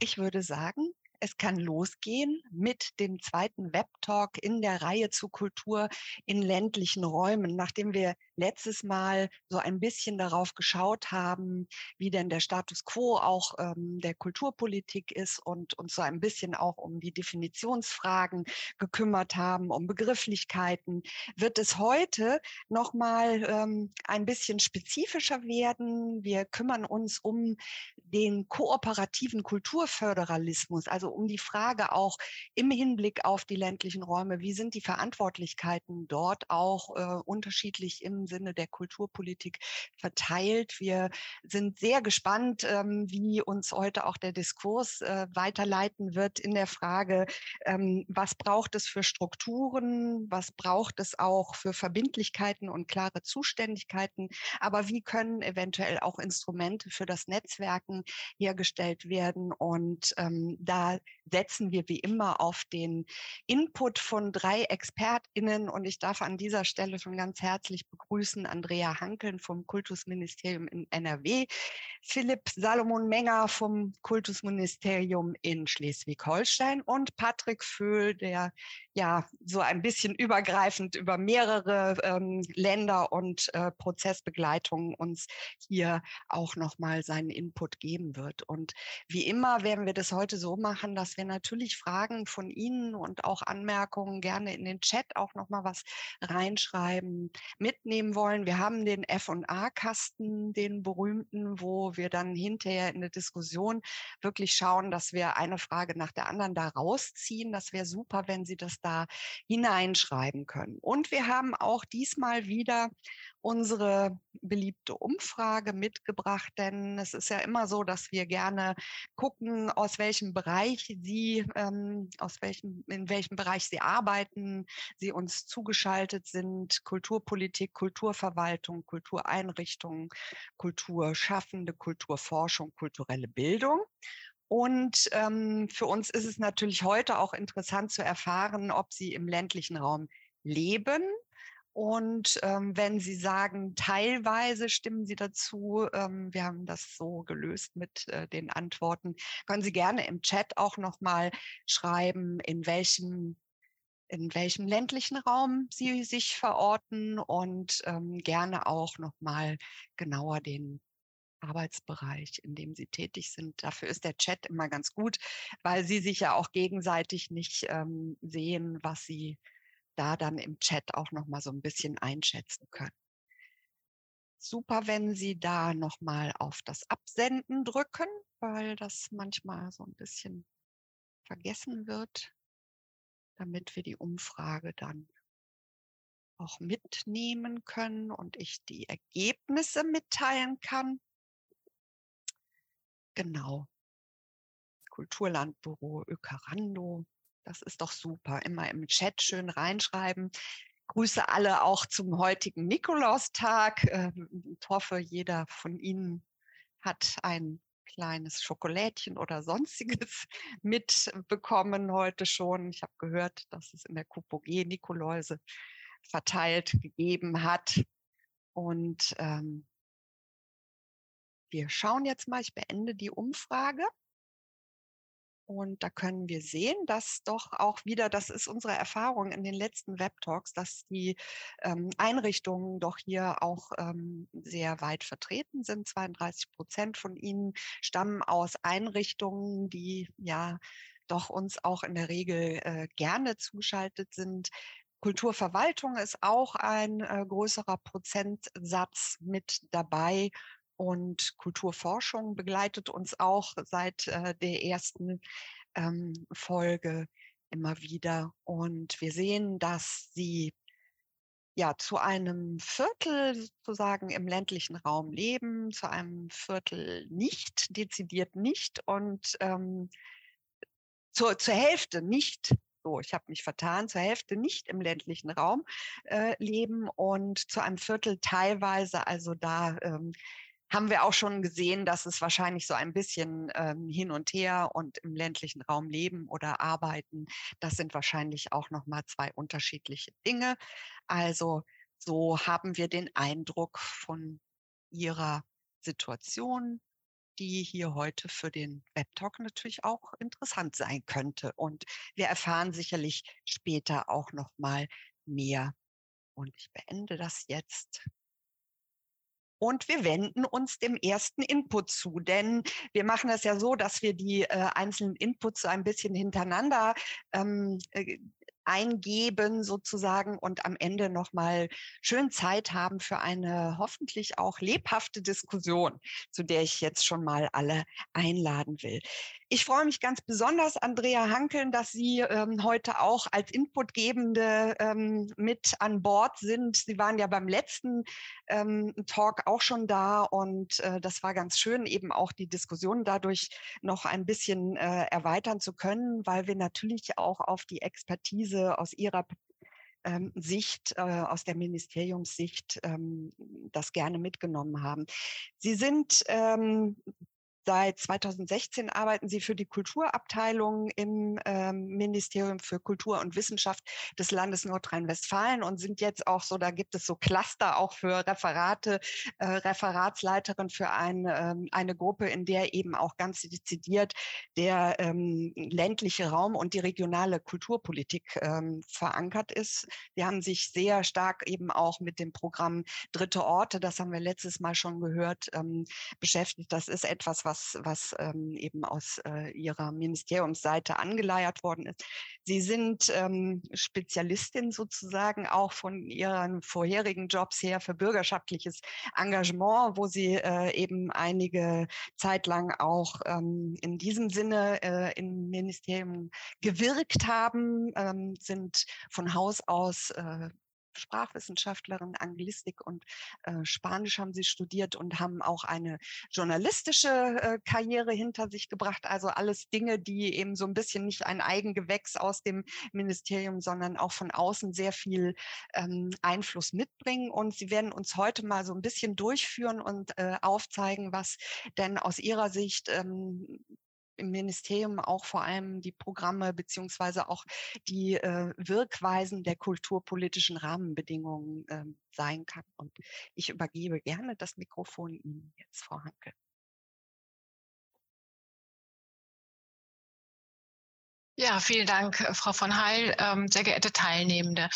ich würde sagen, es kann losgehen mit dem zweiten Webtalk in der Reihe zu Kultur in ländlichen Räumen, nachdem wir letztes Mal so ein bisschen darauf geschaut haben, wie denn der Status quo auch ähm, der Kulturpolitik ist und uns so ein bisschen auch um die Definitionsfragen gekümmert haben, um Begrifflichkeiten, wird es heute nochmal ähm, ein bisschen spezifischer werden. Wir kümmern uns um den kooperativen Kulturföderalismus, also um die Frage auch im Hinblick auf die ländlichen Räume, wie sind die Verantwortlichkeiten dort auch äh, unterschiedlich im Sinne der Kulturpolitik verteilt. Wir sind sehr gespannt, ähm, wie uns heute auch der Diskurs äh, weiterleiten wird in der Frage, ähm, was braucht es für Strukturen, was braucht es auch für Verbindlichkeiten und klare Zuständigkeiten, aber wie können eventuell auch Instrumente für das Netzwerken hergestellt werden. Und ähm, da setzen wir wie immer auf den Input von drei ExpertInnen und ich darf an dieser Stelle schon ganz herzlich begrüßen Andrea Hankeln vom Kultusministerium in NRW, Philipp Salomon Menger vom Kultusministerium in Schleswig-Holstein und Patrick Föhl, der ja so ein bisschen übergreifend über mehrere ähm, Länder und äh, Prozessbegleitungen uns hier auch nochmal seinen Input geben wird. Und wie immer werden wir das heute so machen, dass wir natürlich Fragen von Ihnen und auch Anmerkungen gerne in den Chat auch nochmal was reinschreiben, mitnehmen wollen. Wir haben den F&A-Kasten, den berühmten, wo wir dann hinterher in der Diskussion wirklich schauen, dass wir eine Frage nach der anderen da rausziehen. Das wäre super, wenn Sie das da hineinschreiben können. Und wir haben auch diesmal wieder unsere beliebte Umfrage mitgebracht, denn es ist ja immer so, dass wir gerne gucken, aus welchem Bereich Sie, ähm, aus welchem, in welchem Bereich Sie arbeiten, Sie uns zugeschaltet sind, Kulturpolitik, Kulturverwaltung, Kultureinrichtungen, Kulturschaffende, Kulturforschung, kulturelle Bildung. Und ähm, für uns ist es natürlich heute auch interessant zu erfahren, ob Sie im ländlichen Raum leben. Und ähm, wenn Sie sagen, teilweise stimmen Sie dazu, ähm, wir haben das so gelöst mit äh, den Antworten, können Sie gerne im Chat auch nochmal schreiben, in welchem in welchem ländlichen Raum Sie sich verorten und ähm, gerne auch nochmal genauer den Arbeitsbereich, in dem sie tätig sind. Dafür ist der Chat immer ganz gut, weil sie sich ja auch gegenseitig nicht ähm, sehen, was sie da dann im Chat auch noch mal so ein bisschen einschätzen können. Super, wenn Sie da noch mal auf das Absenden drücken, weil das manchmal so ein bisschen vergessen wird, damit wir die Umfrage dann auch mitnehmen können und ich die Ergebnisse mitteilen kann. Genau. Kulturlandbüro Ökarando. Das ist doch super. Immer im Chat schön reinschreiben. Grüße alle auch zum heutigen Nikolaustag. Ähm, ich hoffe, jeder von Ihnen hat ein kleines Schokolädchen oder sonstiges mitbekommen heute schon. Ich habe gehört, dass es in der Kupogé Nikoläuse verteilt gegeben hat. Und ähm, wir schauen jetzt mal, ich beende die Umfrage. Und da können wir sehen, dass doch auch wieder, das ist unsere Erfahrung in den letzten Web-Talks, dass die ähm, Einrichtungen doch hier auch ähm, sehr weit vertreten sind. 32 Prozent von ihnen stammen aus Einrichtungen, die ja doch uns auch in der Regel äh, gerne zuschaltet sind. Kulturverwaltung ist auch ein äh, größerer Prozentsatz mit dabei und Kulturforschung begleitet uns auch seit äh, der ersten ähm, Folge immer wieder. Und wir sehen, dass sie ja zu einem Viertel sozusagen im ländlichen Raum leben, zu einem Viertel nicht, dezidiert nicht und ähm, zur, zur Hälfte nicht so, ich habe mich vertan, zur Hälfte nicht im ländlichen Raum äh, leben und zu einem Viertel teilweise also da ähm, haben wir auch schon gesehen, dass es wahrscheinlich so ein bisschen ähm, hin und her und im ländlichen Raum leben oder arbeiten. Das sind wahrscheinlich auch noch mal zwei unterschiedliche Dinge. Also so haben wir den Eindruck von ihrer Situation die hier heute für den Webtalk natürlich auch interessant sein könnte. Und wir erfahren sicherlich später auch noch mal mehr. Und ich beende das jetzt. Und wir wenden uns dem ersten Input zu, denn wir machen es ja so, dass wir die äh, einzelnen Inputs so ein bisschen hintereinander ähm, äh, eingeben sozusagen und am Ende nochmal schön Zeit haben für eine hoffentlich auch lebhafte Diskussion, zu der ich jetzt schon mal alle einladen will. Ich freue mich ganz besonders, Andrea Hankeln, dass Sie ähm, heute auch als Inputgebende ähm, mit an Bord sind. Sie waren ja beim letzten ähm, Talk auch schon da und äh, das war ganz schön, eben auch die Diskussion dadurch noch ein bisschen äh, erweitern zu können, weil wir natürlich auch auf die Expertise aus Ihrer ähm, Sicht, äh, aus der Ministeriumssicht, ähm, das gerne mitgenommen haben. Sie sind ähm, Seit 2016 arbeiten Sie für die Kulturabteilung im ähm, Ministerium für Kultur und Wissenschaft des Landes Nordrhein-Westfalen und sind jetzt auch so, da gibt es so Cluster auch für Referate, äh, Referatsleiterin für eine, ähm, eine Gruppe, in der eben auch ganz dezidiert der ähm, ländliche Raum und die regionale Kulturpolitik ähm, verankert ist. Wir haben sich sehr stark eben auch mit dem Programm Dritte Orte, das haben wir letztes Mal schon gehört, ähm, beschäftigt. Das ist etwas, was was, was ähm, eben aus äh, Ihrer Ministeriumsseite angeleiert worden ist. Sie sind ähm, Spezialistin sozusagen auch von Ihren vorherigen Jobs her für bürgerschaftliches Engagement, wo Sie äh, eben einige Zeit lang auch ähm, in diesem Sinne äh, im Ministerium gewirkt haben, ähm, sind von Haus aus äh, Sprachwissenschaftlerin, Anglistik und äh, Spanisch haben sie studiert und haben auch eine journalistische äh, Karriere hinter sich gebracht. Also alles Dinge, die eben so ein bisschen nicht ein Eigengewächs aus dem Ministerium, sondern auch von außen sehr viel ähm, Einfluss mitbringen. Und sie werden uns heute mal so ein bisschen durchführen und äh, aufzeigen, was denn aus ihrer Sicht ähm, im Ministerium auch vor allem die Programme beziehungsweise auch die äh, Wirkweisen der kulturpolitischen Rahmenbedingungen äh, sein kann. Und ich übergebe gerne das Mikrofon Ihnen jetzt, Frau Hanke. Ja, vielen Dank, äh, Frau von Heil, ähm, sehr geehrte Teilnehmende.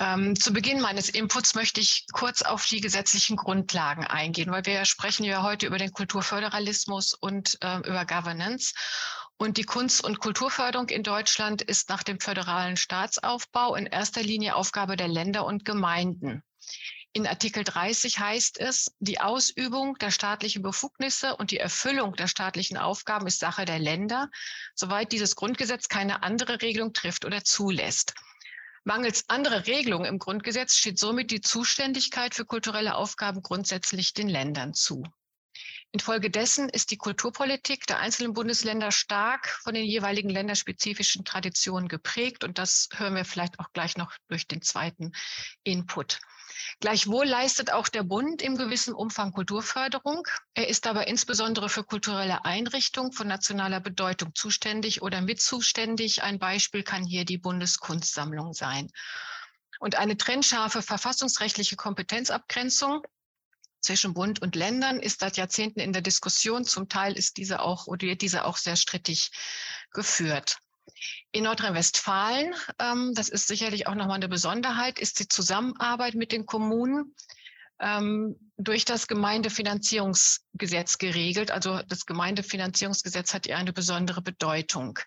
Ähm, zu Beginn meines Inputs möchte ich kurz auf die gesetzlichen Grundlagen eingehen, weil wir sprechen ja heute über den Kulturföderalismus und äh, über Governance. Und die Kunst- und Kulturförderung in Deutschland ist nach dem föderalen Staatsaufbau in erster Linie Aufgabe der Länder und Gemeinden. In Artikel 30 heißt es, die Ausübung der staatlichen Befugnisse und die Erfüllung der staatlichen Aufgaben ist Sache der Länder, soweit dieses Grundgesetz keine andere Regelung trifft oder zulässt. Mangels anderer Regelungen im Grundgesetz steht somit die Zuständigkeit für kulturelle Aufgaben grundsätzlich den Ländern zu. Infolgedessen ist die Kulturpolitik der einzelnen Bundesländer stark von den jeweiligen länderspezifischen Traditionen geprägt. Und das hören wir vielleicht auch gleich noch durch den zweiten Input. Gleichwohl leistet auch der Bund im gewissen Umfang Kulturförderung. Er ist aber insbesondere für kulturelle Einrichtungen von nationaler Bedeutung zuständig oder mit zuständig. Ein Beispiel kann hier die Bundeskunstsammlung sein. Und eine trennscharfe verfassungsrechtliche Kompetenzabgrenzung zwischen Bund und Ländern ist seit Jahrzehnten in der Diskussion. Zum Teil ist diese auch oder wird diese auch sehr strittig geführt. In Nordrhein-Westfalen, ähm, das ist sicherlich auch nochmal eine Besonderheit, ist die Zusammenarbeit mit den Kommunen ähm, durch das Gemeindefinanzierungsgesetz geregelt. Also das Gemeindefinanzierungsgesetz hat hier eine besondere Bedeutung.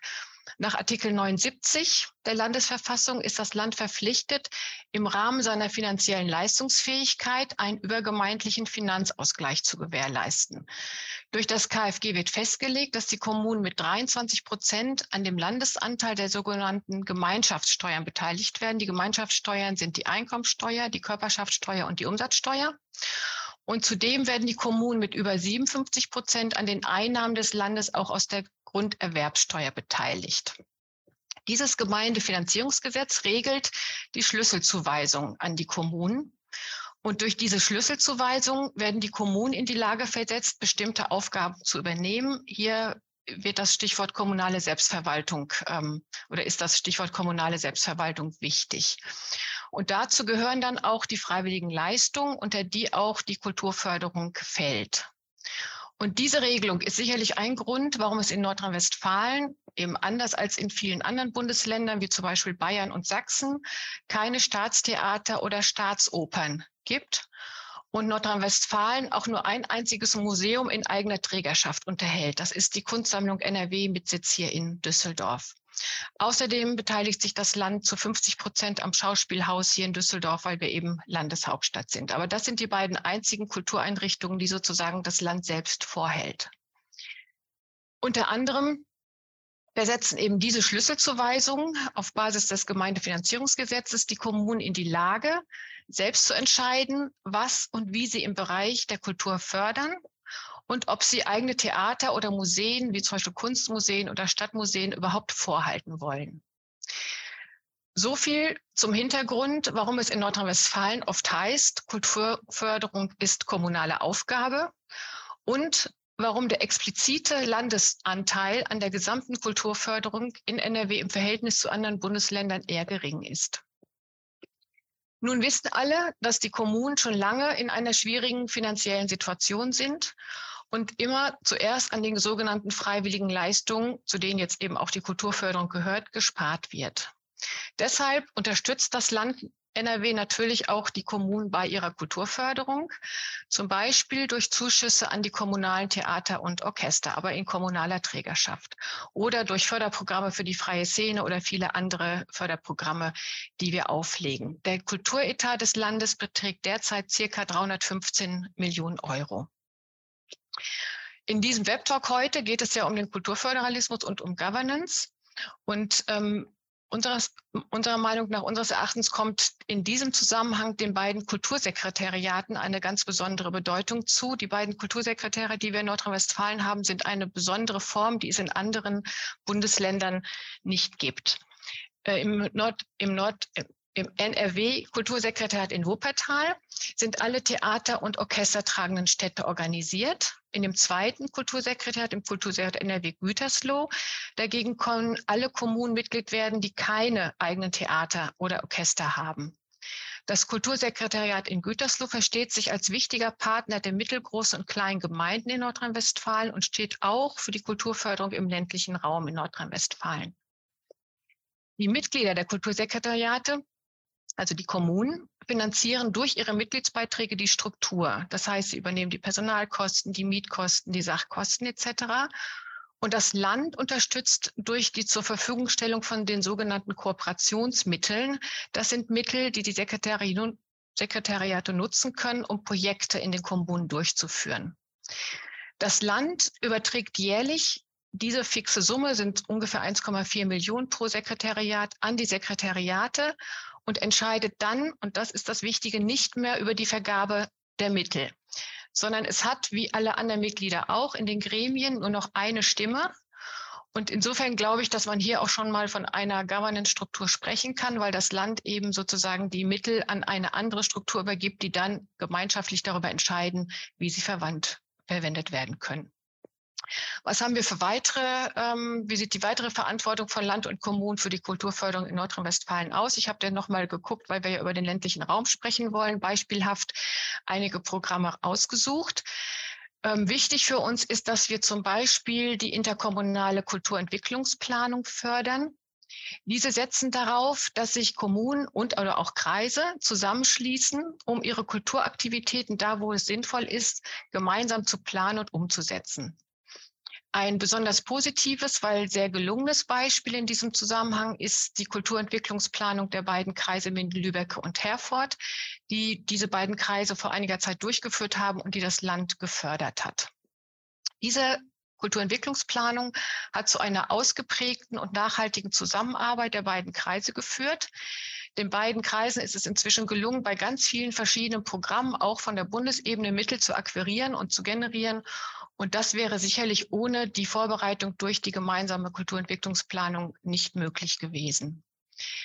Nach Artikel 79 der Landesverfassung ist das Land verpflichtet, im Rahmen seiner finanziellen Leistungsfähigkeit einen übergemeindlichen Finanzausgleich zu gewährleisten. Durch das KfG wird festgelegt, dass die Kommunen mit 23 Prozent an dem Landesanteil der sogenannten Gemeinschaftssteuern beteiligt werden. Die Gemeinschaftssteuern sind die Einkommensteuer, die Körperschaftssteuer und die Umsatzsteuer. Und zudem werden die Kommunen mit über 57 Prozent an den Einnahmen des Landes auch aus der Grunderwerbsteuer beteiligt. Dieses Gemeindefinanzierungsgesetz regelt die Schlüsselzuweisung an die Kommunen. Und durch diese Schlüsselzuweisung werden die Kommunen in die Lage versetzt, bestimmte Aufgaben zu übernehmen. Hier wird das Stichwort kommunale Selbstverwaltung ähm, oder ist das Stichwort kommunale Selbstverwaltung wichtig. Und dazu gehören dann auch die freiwilligen Leistungen, unter die auch die Kulturförderung fällt. Und diese Regelung ist sicherlich ein Grund, warum es in Nordrhein-Westfalen eben anders als in vielen anderen Bundesländern, wie zum Beispiel Bayern und Sachsen, keine Staatstheater oder Staatsopern gibt und Nordrhein-Westfalen auch nur ein einziges Museum in eigener Trägerschaft unterhält. Das ist die Kunstsammlung NRW mit Sitz hier in Düsseldorf. Außerdem beteiligt sich das Land zu 50 Prozent am Schauspielhaus hier in Düsseldorf, weil wir eben Landeshauptstadt sind. Aber das sind die beiden einzigen Kultureinrichtungen, die sozusagen das Land selbst vorhält. Unter anderem versetzen eben diese Schlüsselzuweisungen auf Basis des Gemeindefinanzierungsgesetzes die Kommunen in die Lage, selbst zu entscheiden, was und wie sie im Bereich der Kultur fördern und ob sie eigene Theater oder Museen, wie zum Beispiel Kunstmuseen oder Stadtmuseen, überhaupt vorhalten wollen. So viel zum Hintergrund, warum es in Nordrhein-Westfalen oft heißt, Kulturförderung ist kommunale Aufgabe und warum der explizite Landesanteil an der gesamten Kulturförderung in NRW im Verhältnis zu anderen Bundesländern eher gering ist. Nun wissen alle, dass die Kommunen schon lange in einer schwierigen finanziellen Situation sind und immer zuerst an den sogenannten freiwilligen Leistungen, zu denen jetzt eben auch die Kulturförderung gehört, gespart wird. Deshalb unterstützt das Land NRW natürlich auch die Kommunen bei ihrer Kulturförderung, zum Beispiel durch Zuschüsse an die kommunalen Theater und Orchester, aber in kommunaler Trägerschaft oder durch Förderprogramme für die freie Szene oder viele andere Förderprogramme, die wir auflegen. Der Kulturetat des Landes beträgt derzeit circa 315 Millionen Euro. In diesem Webtalk heute geht es ja um den Kulturföderalismus und um Governance. Und ähm, Unseres, unserer Meinung nach, unseres Erachtens kommt in diesem Zusammenhang den beiden Kultursekretariaten eine ganz besondere Bedeutung zu. Die beiden Kultursekretäre, die wir in Nordrhein-Westfalen haben, sind eine besondere Form, die es in anderen Bundesländern nicht gibt. Äh, Im Nord, im Nord, im NRW-Kultursekretariat in Wuppertal sind alle Theater- und orchestertragenden Städte organisiert. In dem zweiten Kultursekretariat, im Kultursekretariat NRW Gütersloh, dagegen können alle Kommunen Mitglied werden, die keine eigenen Theater oder Orchester haben. Das Kultursekretariat in Gütersloh versteht sich als wichtiger Partner der mittelgroßen und kleinen Gemeinden in Nordrhein-Westfalen und steht auch für die Kulturförderung im ländlichen Raum in Nordrhein-Westfalen. Die Mitglieder der Kultursekretariate also die Kommunen finanzieren durch ihre Mitgliedsbeiträge die Struktur. Das heißt, sie übernehmen die Personalkosten, die Mietkosten, die Sachkosten etc. Und das Land unterstützt durch die zur Verfügungstellung von den sogenannten Kooperationsmitteln. Das sind Mittel, die die Sekretariate nutzen können, um Projekte in den Kommunen durchzuführen. Das Land überträgt jährlich diese fixe Summe sind ungefähr 1,4 Millionen pro Sekretariat an die Sekretariate und entscheidet dann, und das ist das Wichtige, nicht mehr über die Vergabe der Mittel, sondern es hat, wie alle anderen Mitglieder auch, in den Gremien nur noch eine Stimme. Und insofern glaube ich, dass man hier auch schon mal von einer Governance-Struktur sprechen kann, weil das Land eben sozusagen die Mittel an eine andere Struktur übergibt, die dann gemeinschaftlich darüber entscheiden, wie sie verwandt, verwendet werden können. Was haben wir für weitere, ähm, wie sieht die weitere Verantwortung von Land und Kommunen für die Kulturförderung in Nordrhein-Westfalen aus? Ich habe da nochmal geguckt, weil wir ja über den ländlichen Raum sprechen wollen, beispielhaft einige Programme ausgesucht. Ähm, wichtig für uns ist, dass wir zum Beispiel die interkommunale Kulturentwicklungsplanung fördern. Diese setzen darauf, dass sich Kommunen und oder auch Kreise zusammenschließen, um ihre Kulturaktivitäten da, wo es sinnvoll ist, gemeinsam zu planen und umzusetzen. Ein besonders positives, weil sehr gelungenes Beispiel in diesem Zusammenhang ist die Kulturentwicklungsplanung der beiden Kreise Minden-Lübeck und Herford, die diese beiden Kreise vor einiger Zeit durchgeführt haben und die das Land gefördert hat. Diese Kulturentwicklungsplanung hat zu einer ausgeprägten und nachhaltigen Zusammenarbeit der beiden Kreise geführt. Den beiden Kreisen ist es inzwischen gelungen, bei ganz vielen verschiedenen Programmen auch von der Bundesebene Mittel zu akquirieren und zu generieren und das wäre sicherlich ohne die Vorbereitung durch die gemeinsame Kulturentwicklungsplanung nicht möglich gewesen.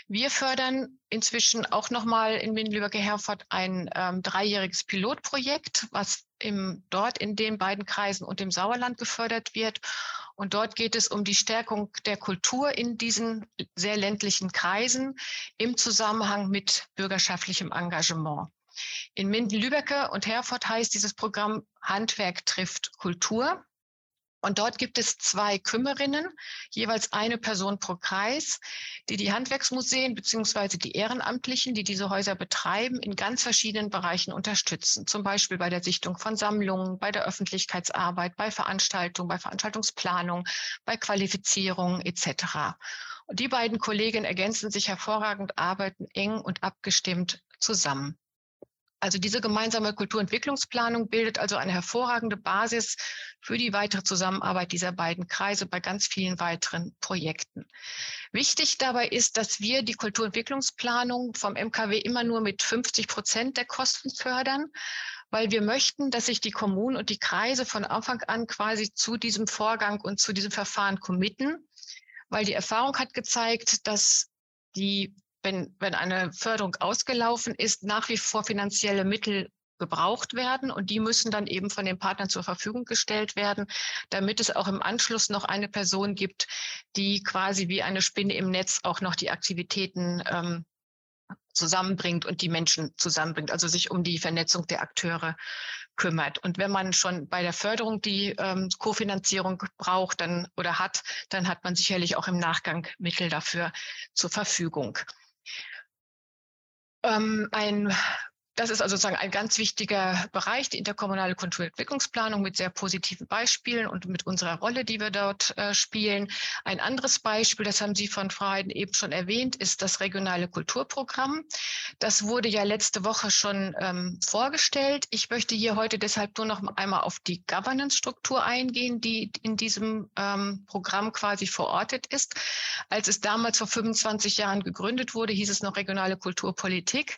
Wir fördern inzwischen auch nochmal in Minden-Lübeck-Herford ein ähm, dreijähriges Pilotprojekt, was im, dort in den beiden Kreisen und im Sauerland gefördert wird. Und dort geht es um die Stärkung der Kultur in diesen sehr ländlichen Kreisen im Zusammenhang mit bürgerschaftlichem Engagement. In Minden-Lübbecke und Herford heißt dieses Programm Handwerk trifft Kultur. Und dort gibt es zwei Kümmerinnen, jeweils eine Person pro Kreis, die die Handwerksmuseen beziehungsweise die Ehrenamtlichen, die diese Häuser betreiben, in ganz verschiedenen Bereichen unterstützen. Zum Beispiel bei der Sichtung von Sammlungen, bei der Öffentlichkeitsarbeit, bei Veranstaltungen, bei Veranstaltungsplanung, bei Qualifizierung etc. Und die beiden Kolleginnen ergänzen sich hervorragend, arbeiten eng und abgestimmt zusammen. Also diese gemeinsame Kulturentwicklungsplanung bildet also eine hervorragende Basis für die weitere Zusammenarbeit dieser beiden Kreise bei ganz vielen weiteren Projekten. Wichtig dabei ist, dass wir die Kulturentwicklungsplanung vom MKW immer nur mit 50 Prozent der Kosten fördern, weil wir möchten, dass sich die Kommunen und die Kreise von Anfang an quasi zu diesem Vorgang und zu diesem Verfahren committen, weil die Erfahrung hat gezeigt, dass die wenn, wenn eine Förderung ausgelaufen ist, nach wie vor finanzielle Mittel gebraucht werden und die müssen dann eben von den Partnern zur Verfügung gestellt werden, damit es auch im Anschluss noch eine Person gibt, die quasi wie eine Spinne im Netz auch noch die Aktivitäten ähm, zusammenbringt und die Menschen zusammenbringt, also sich um die Vernetzung der Akteure kümmert. Und wenn man schon bei der Förderung die ähm, Kofinanzierung braucht dann oder hat, dann hat man sicherlich auch im Nachgang Mittel dafür zur Verfügung. Ähm, ein das ist also sozusagen ein ganz wichtiger Bereich, die interkommunale Kulturentwicklungsplanung mit sehr positiven Beispielen und mit unserer Rolle, die wir dort äh, spielen. Ein anderes Beispiel, das haben Sie von Frau Heiden eben schon erwähnt, ist das regionale Kulturprogramm. Das wurde ja letzte Woche schon ähm, vorgestellt. Ich möchte hier heute deshalb nur noch einmal auf die Governance-Struktur eingehen, die in diesem ähm, Programm quasi verortet ist. Als es damals vor 25 Jahren gegründet wurde, hieß es noch regionale Kulturpolitik.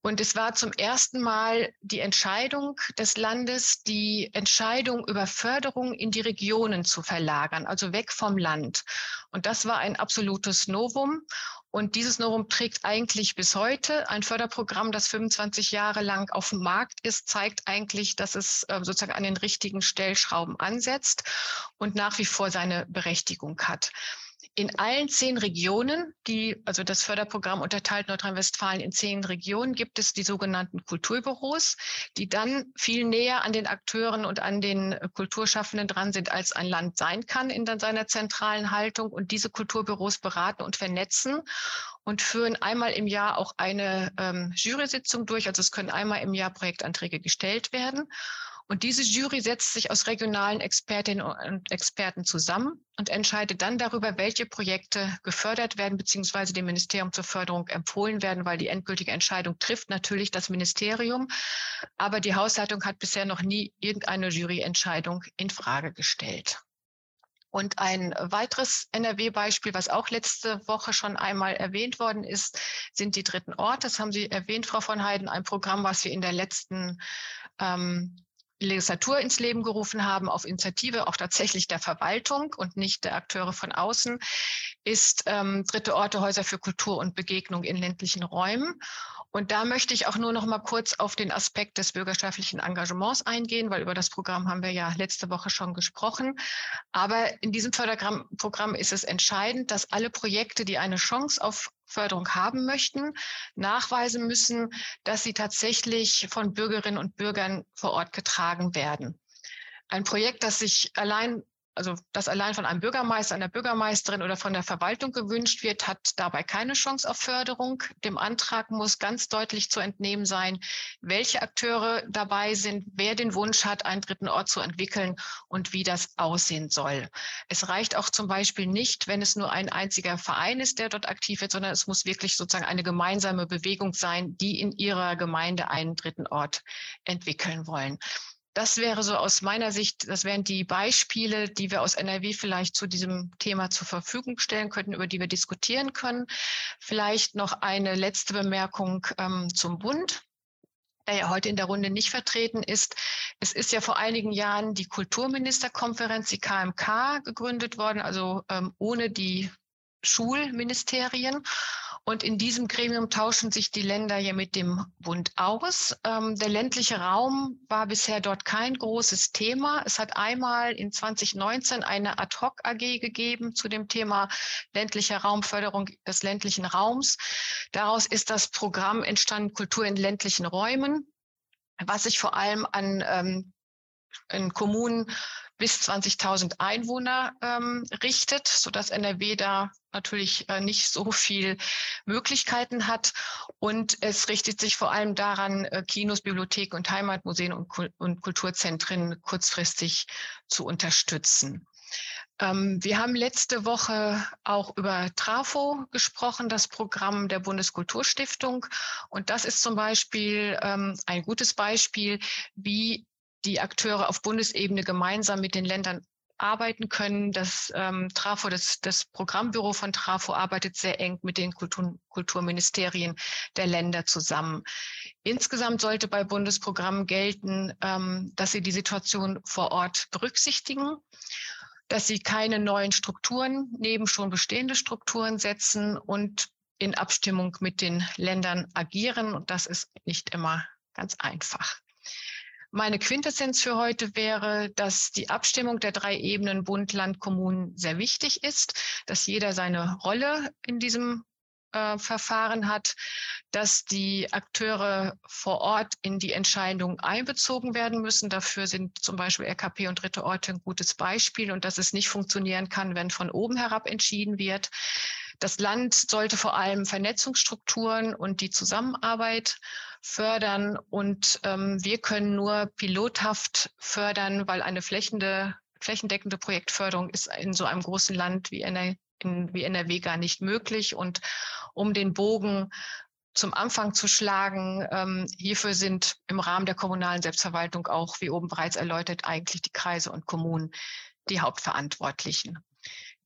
Und es war zum ersten Mal die Entscheidung des Landes, die Entscheidung über Förderung in die Regionen zu verlagern, also weg vom Land. Und das war ein absolutes Novum. Und dieses Novum trägt eigentlich bis heute. Ein Förderprogramm, das 25 Jahre lang auf dem Markt ist, zeigt eigentlich, dass es äh, sozusagen an den richtigen Stellschrauben ansetzt und nach wie vor seine Berechtigung hat. In allen zehn Regionen, die, also das Förderprogramm unterteilt Nordrhein-Westfalen in zehn Regionen, gibt es die sogenannten Kulturbüros, die dann viel näher an den Akteuren und an den Kulturschaffenden dran sind, als ein Land sein kann in seiner zentralen Haltung. Und diese Kulturbüros beraten und vernetzen und führen einmal im Jahr auch eine ähm, Jury-Sitzung durch. Also es können einmal im Jahr Projektanträge gestellt werden. Und diese Jury setzt sich aus regionalen Expertinnen und Experten zusammen und entscheidet dann darüber, welche Projekte gefördert werden bzw. dem Ministerium zur Förderung empfohlen werden, weil die endgültige Entscheidung trifft natürlich das Ministerium. Aber die Hausleitung hat bisher noch nie irgendeine Juryentscheidung in Frage gestellt. Und ein weiteres NRW-Beispiel, was auch letzte Woche schon einmal erwähnt worden ist, sind die dritten Orte. Das haben Sie erwähnt, Frau von Heiden, ein Programm, was wir in der letzten ähm, Legislatur ins Leben gerufen haben, auf Initiative auch tatsächlich der Verwaltung und nicht der Akteure von außen, ist ähm, Dritte Orte Häuser für Kultur und Begegnung in ländlichen Räumen. Und da möchte ich auch nur noch mal kurz auf den Aspekt des bürgerschaftlichen Engagements eingehen, weil über das Programm haben wir ja letzte Woche schon gesprochen. Aber in diesem Förderprogramm ist es entscheidend, dass alle Projekte, die eine Chance auf Förderung haben möchten, nachweisen müssen, dass sie tatsächlich von Bürgerinnen und Bürgern vor Ort getragen werden. Ein Projekt, das sich allein also das allein von einem Bürgermeister, einer Bürgermeisterin oder von der Verwaltung gewünscht wird, hat dabei keine Chance auf Förderung. Dem Antrag muss ganz deutlich zu entnehmen sein, welche Akteure dabei sind, wer den Wunsch hat, einen dritten Ort zu entwickeln und wie das aussehen soll. Es reicht auch zum Beispiel nicht, wenn es nur ein einziger Verein ist, der dort aktiv wird, sondern es muss wirklich sozusagen eine gemeinsame Bewegung sein, die in ihrer Gemeinde einen dritten Ort entwickeln wollen. Das wäre so aus meiner Sicht, das wären die Beispiele, die wir aus NRW vielleicht zu diesem Thema zur Verfügung stellen könnten, über die wir diskutieren können. Vielleicht noch eine letzte Bemerkung ähm, zum Bund der ja heute in der Runde nicht vertreten ist. Es ist ja vor einigen Jahren die Kulturministerkonferenz, die KMK, gegründet worden, also ähm, ohne die Schulministerien. Und in diesem Gremium tauschen sich die Länder ja mit dem Bund aus. Ähm, der ländliche Raum war bisher dort kein großes Thema. Es hat einmal in 2019 eine Ad-Hoc-AG gegeben zu dem Thema ländlicher Raumförderung des ländlichen Raums. Daraus ist das Programm entstanden Kultur in ländlichen Räumen was sich vor allem an ähm, in Kommunen bis 20.000 Einwohner ähm, richtet, sodass NRW da natürlich äh, nicht so viel Möglichkeiten hat. Und es richtet sich vor allem daran, äh, Kinos, Bibliotheken und Heimatmuseen und, Kul und Kulturzentren kurzfristig zu unterstützen. Ähm, wir haben letzte Woche auch über Trafo gesprochen, das Programm der Bundeskulturstiftung. Und das ist zum Beispiel ähm, ein gutes Beispiel, wie die Akteure auf Bundesebene gemeinsam mit den Ländern arbeiten können. Das ähm, Trafo, das, das Programmbüro von Trafo arbeitet sehr eng mit den Kultur, Kulturministerien der Länder zusammen. Insgesamt sollte bei Bundesprogrammen gelten, ähm, dass sie die Situation vor Ort berücksichtigen, dass sie keine neuen Strukturen neben schon bestehende Strukturen setzen und in Abstimmung mit den Ländern agieren. Und das ist nicht immer ganz einfach. Meine Quintessenz für heute wäre, dass die Abstimmung der drei Ebenen Bund, Land, Kommunen sehr wichtig ist, dass jeder seine Rolle in diesem äh, Verfahren hat, dass die Akteure vor Ort in die Entscheidung einbezogen werden müssen. Dafür sind zum Beispiel RKP und dritte Orte ein gutes Beispiel und dass es nicht funktionieren kann, wenn von oben herab entschieden wird. Das Land sollte vor allem Vernetzungsstrukturen und die Zusammenarbeit fördern. Und ähm, wir können nur pilothaft fördern, weil eine flächende, flächendeckende Projektförderung ist in so einem großen Land wie, NR, in, wie NRW gar nicht möglich. Und um den Bogen zum Anfang zu schlagen. Ähm, hierfür sind im Rahmen der kommunalen Selbstverwaltung auch, wie oben bereits erläutert, eigentlich die Kreise und Kommunen die Hauptverantwortlichen.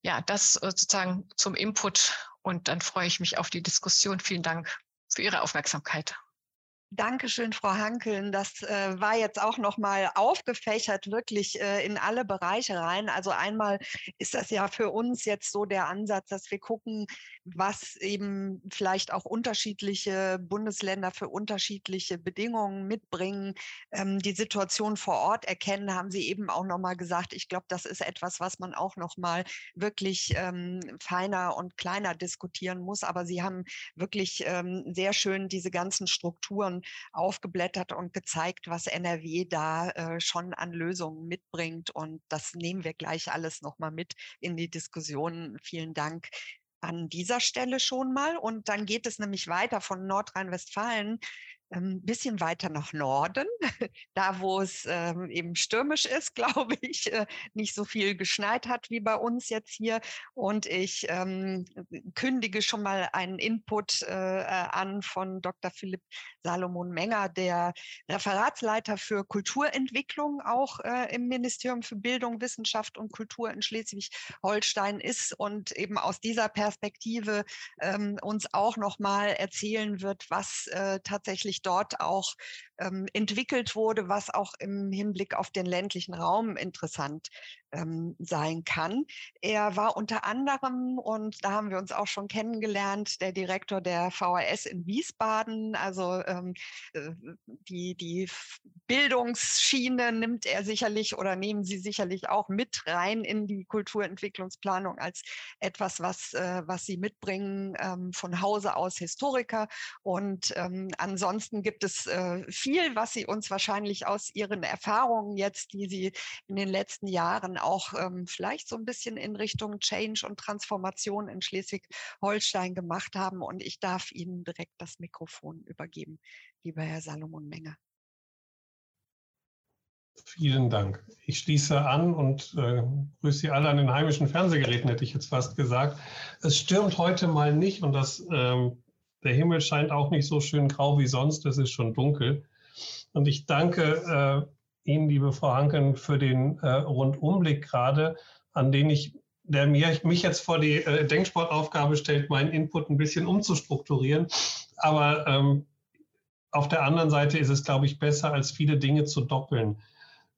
Ja, das sozusagen zum Input und dann freue ich mich auf die Diskussion. Vielen Dank für Ihre Aufmerksamkeit. Dankeschön, Frau Hankeln. Das äh, war jetzt auch noch mal aufgefächert, wirklich äh, in alle Bereiche rein. Also einmal ist das ja für uns jetzt so der Ansatz, dass wir gucken, was eben vielleicht auch unterschiedliche Bundesländer für unterschiedliche Bedingungen mitbringen. Ähm, die Situation vor Ort erkennen, haben Sie eben auch noch mal gesagt. Ich glaube, das ist etwas, was man auch noch mal wirklich ähm, feiner und kleiner diskutieren muss. Aber Sie haben wirklich ähm, sehr schön diese ganzen Strukturen aufgeblättert und gezeigt, was NRW da äh, schon an Lösungen mitbringt. Und das nehmen wir gleich alles nochmal mit in die Diskussion. Vielen Dank an dieser Stelle schon mal. Und dann geht es nämlich weiter von Nordrhein-Westfalen ein ähm, bisschen weiter nach Norden, da wo es ähm, eben stürmisch ist, glaube ich, äh, nicht so viel geschneit hat wie bei uns jetzt hier. Und ich ähm, kündige schon mal einen Input äh, an von Dr. Philipp Salomon Menger, der Referatsleiter für Kulturentwicklung auch äh, im Ministerium für Bildung, Wissenschaft und Kultur in Schleswig-Holstein ist und eben aus dieser Perspektive uns auch noch mal erzählen wird, was tatsächlich dort auch ähm, entwickelt wurde, was auch im Hinblick auf den ländlichen Raum interessant ähm, sein kann. Er war unter anderem, und da haben wir uns auch schon kennengelernt, der Direktor der VHS in Wiesbaden. Also ähm, äh, die, die Bildungsschiene nimmt er sicherlich oder nehmen Sie sicherlich auch mit rein in die Kulturentwicklungsplanung als etwas, was, äh, was Sie mitbringen ähm, von Hause aus Historiker. Und ähm, ansonsten gibt es äh, viel, was Sie uns wahrscheinlich aus Ihren Erfahrungen jetzt, die Sie in den letzten Jahren auch ähm, vielleicht so ein bisschen in Richtung Change und Transformation in Schleswig-Holstein gemacht haben. Und ich darf Ihnen direkt das Mikrofon übergeben, lieber Herr Salomon Menger. Vielen Dank. Ich schließe an und äh, grüße Sie alle an den heimischen Fernsehgeräten, hätte ich jetzt fast gesagt. Es stürmt heute mal nicht und das, ähm, der Himmel scheint auch nicht so schön grau wie sonst. Es ist schon dunkel. Und ich danke äh, Ihnen, liebe Frau Hanken, für den äh, Rundumblick gerade, an den ich, der mir, mich jetzt vor die äh, Denksportaufgabe stellt, meinen Input ein bisschen umzustrukturieren. Aber ähm, auf der anderen Seite ist es, glaube ich, besser, als viele Dinge zu doppeln.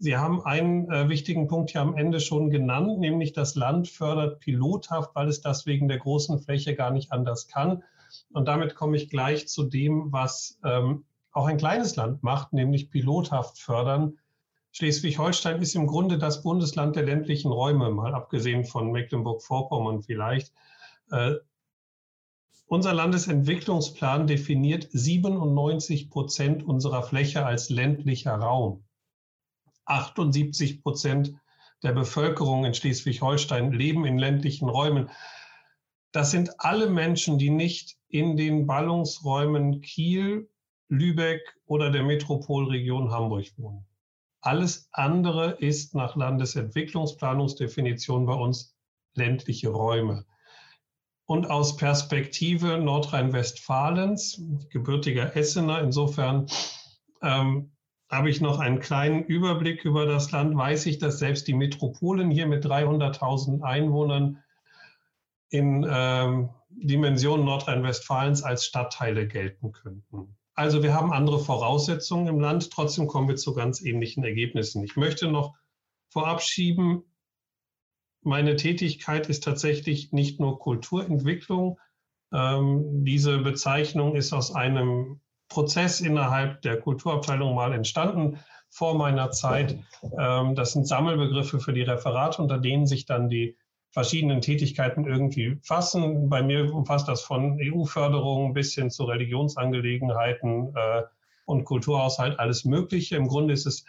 Sie haben einen äh, wichtigen Punkt hier am Ende schon genannt, nämlich das Land fördert pilothaft, weil es das wegen der großen Fläche gar nicht anders kann. Und damit komme ich gleich zu dem, was ähm, auch ein kleines Land macht, nämlich pilothaft fördern. Schleswig-Holstein ist im Grunde das Bundesland der ländlichen Räume, mal abgesehen von Mecklenburg-Vorpommern vielleicht. Äh, unser Landesentwicklungsplan definiert 97 Prozent unserer Fläche als ländlicher Raum. 78 Prozent der Bevölkerung in Schleswig-Holstein leben in ländlichen Räumen. Das sind alle Menschen, die nicht in den Ballungsräumen Kiel, Lübeck oder der Metropolregion Hamburg wohnen. Alles andere ist nach Landesentwicklungsplanungsdefinition bei uns ländliche Räume. Und aus Perspektive Nordrhein-Westfalens, gebürtiger Essener, insofern ähm, habe ich noch einen kleinen Überblick über das Land, weiß ich, dass selbst die Metropolen hier mit 300.000 Einwohnern in ähm, Dimensionen Nordrhein-Westfalens als Stadtteile gelten könnten. Also wir haben andere Voraussetzungen im Land, trotzdem kommen wir zu ganz ähnlichen Ergebnissen. Ich möchte noch vorab schieben, meine Tätigkeit ist tatsächlich nicht nur Kulturentwicklung. Ähm, diese Bezeichnung ist aus einem Prozess innerhalb der Kulturabteilung mal entstanden vor meiner Zeit. Ähm, das sind Sammelbegriffe für die Referate, unter denen sich dann die verschiedenen Tätigkeiten irgendwie fassen. Bei mir umfasst das von EU-Förderung bis hin zu Religionsangelegenheiten äh, und Kulturhaushalt alles Mögliche. Im Grunde ist es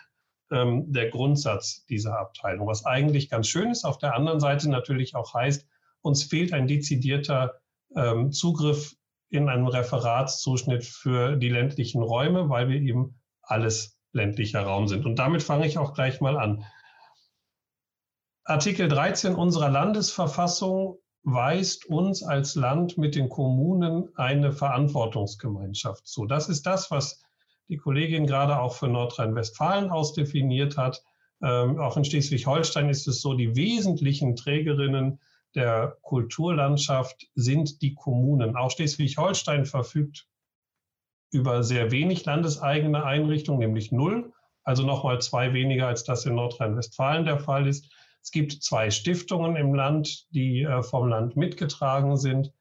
ähm, der Grundsatz dieser Abteilung, was eigentlich ganz schön ist. Auf der anderen Seite natürlich auch heißt, uns fehlt ein dezidierter ähm, Zugriff in einem Referatszuschnitt für die ländlichen Räume, weil wir eben alles ländlicher Raum sind. Und damit fange ich auch gleich mal an. Artikel 13 unserer Landesverfassung weist uns als Land mit den Kommunen eine Verantwortungsgemeinschaft zu. Das ist das, was die Kollegin gerade auch für Nordrhein-Westfalen ausdefiniert hat. Ähm, auch in Schleswig-Holstein ist es so, die wesentlichen Trägerinnen der Kulturlandschaft sind die Kommunen. Auch Schleswig-Holstein verfügt über sehr wenig landeseigene Einrichtungen, nämlich null, also nochmal zwei weniger, als das in Nordrhein-Westfalen der Fall ist. Es gibt zwei Stiftungen im Land, die äh, vom Land mitgetragen sind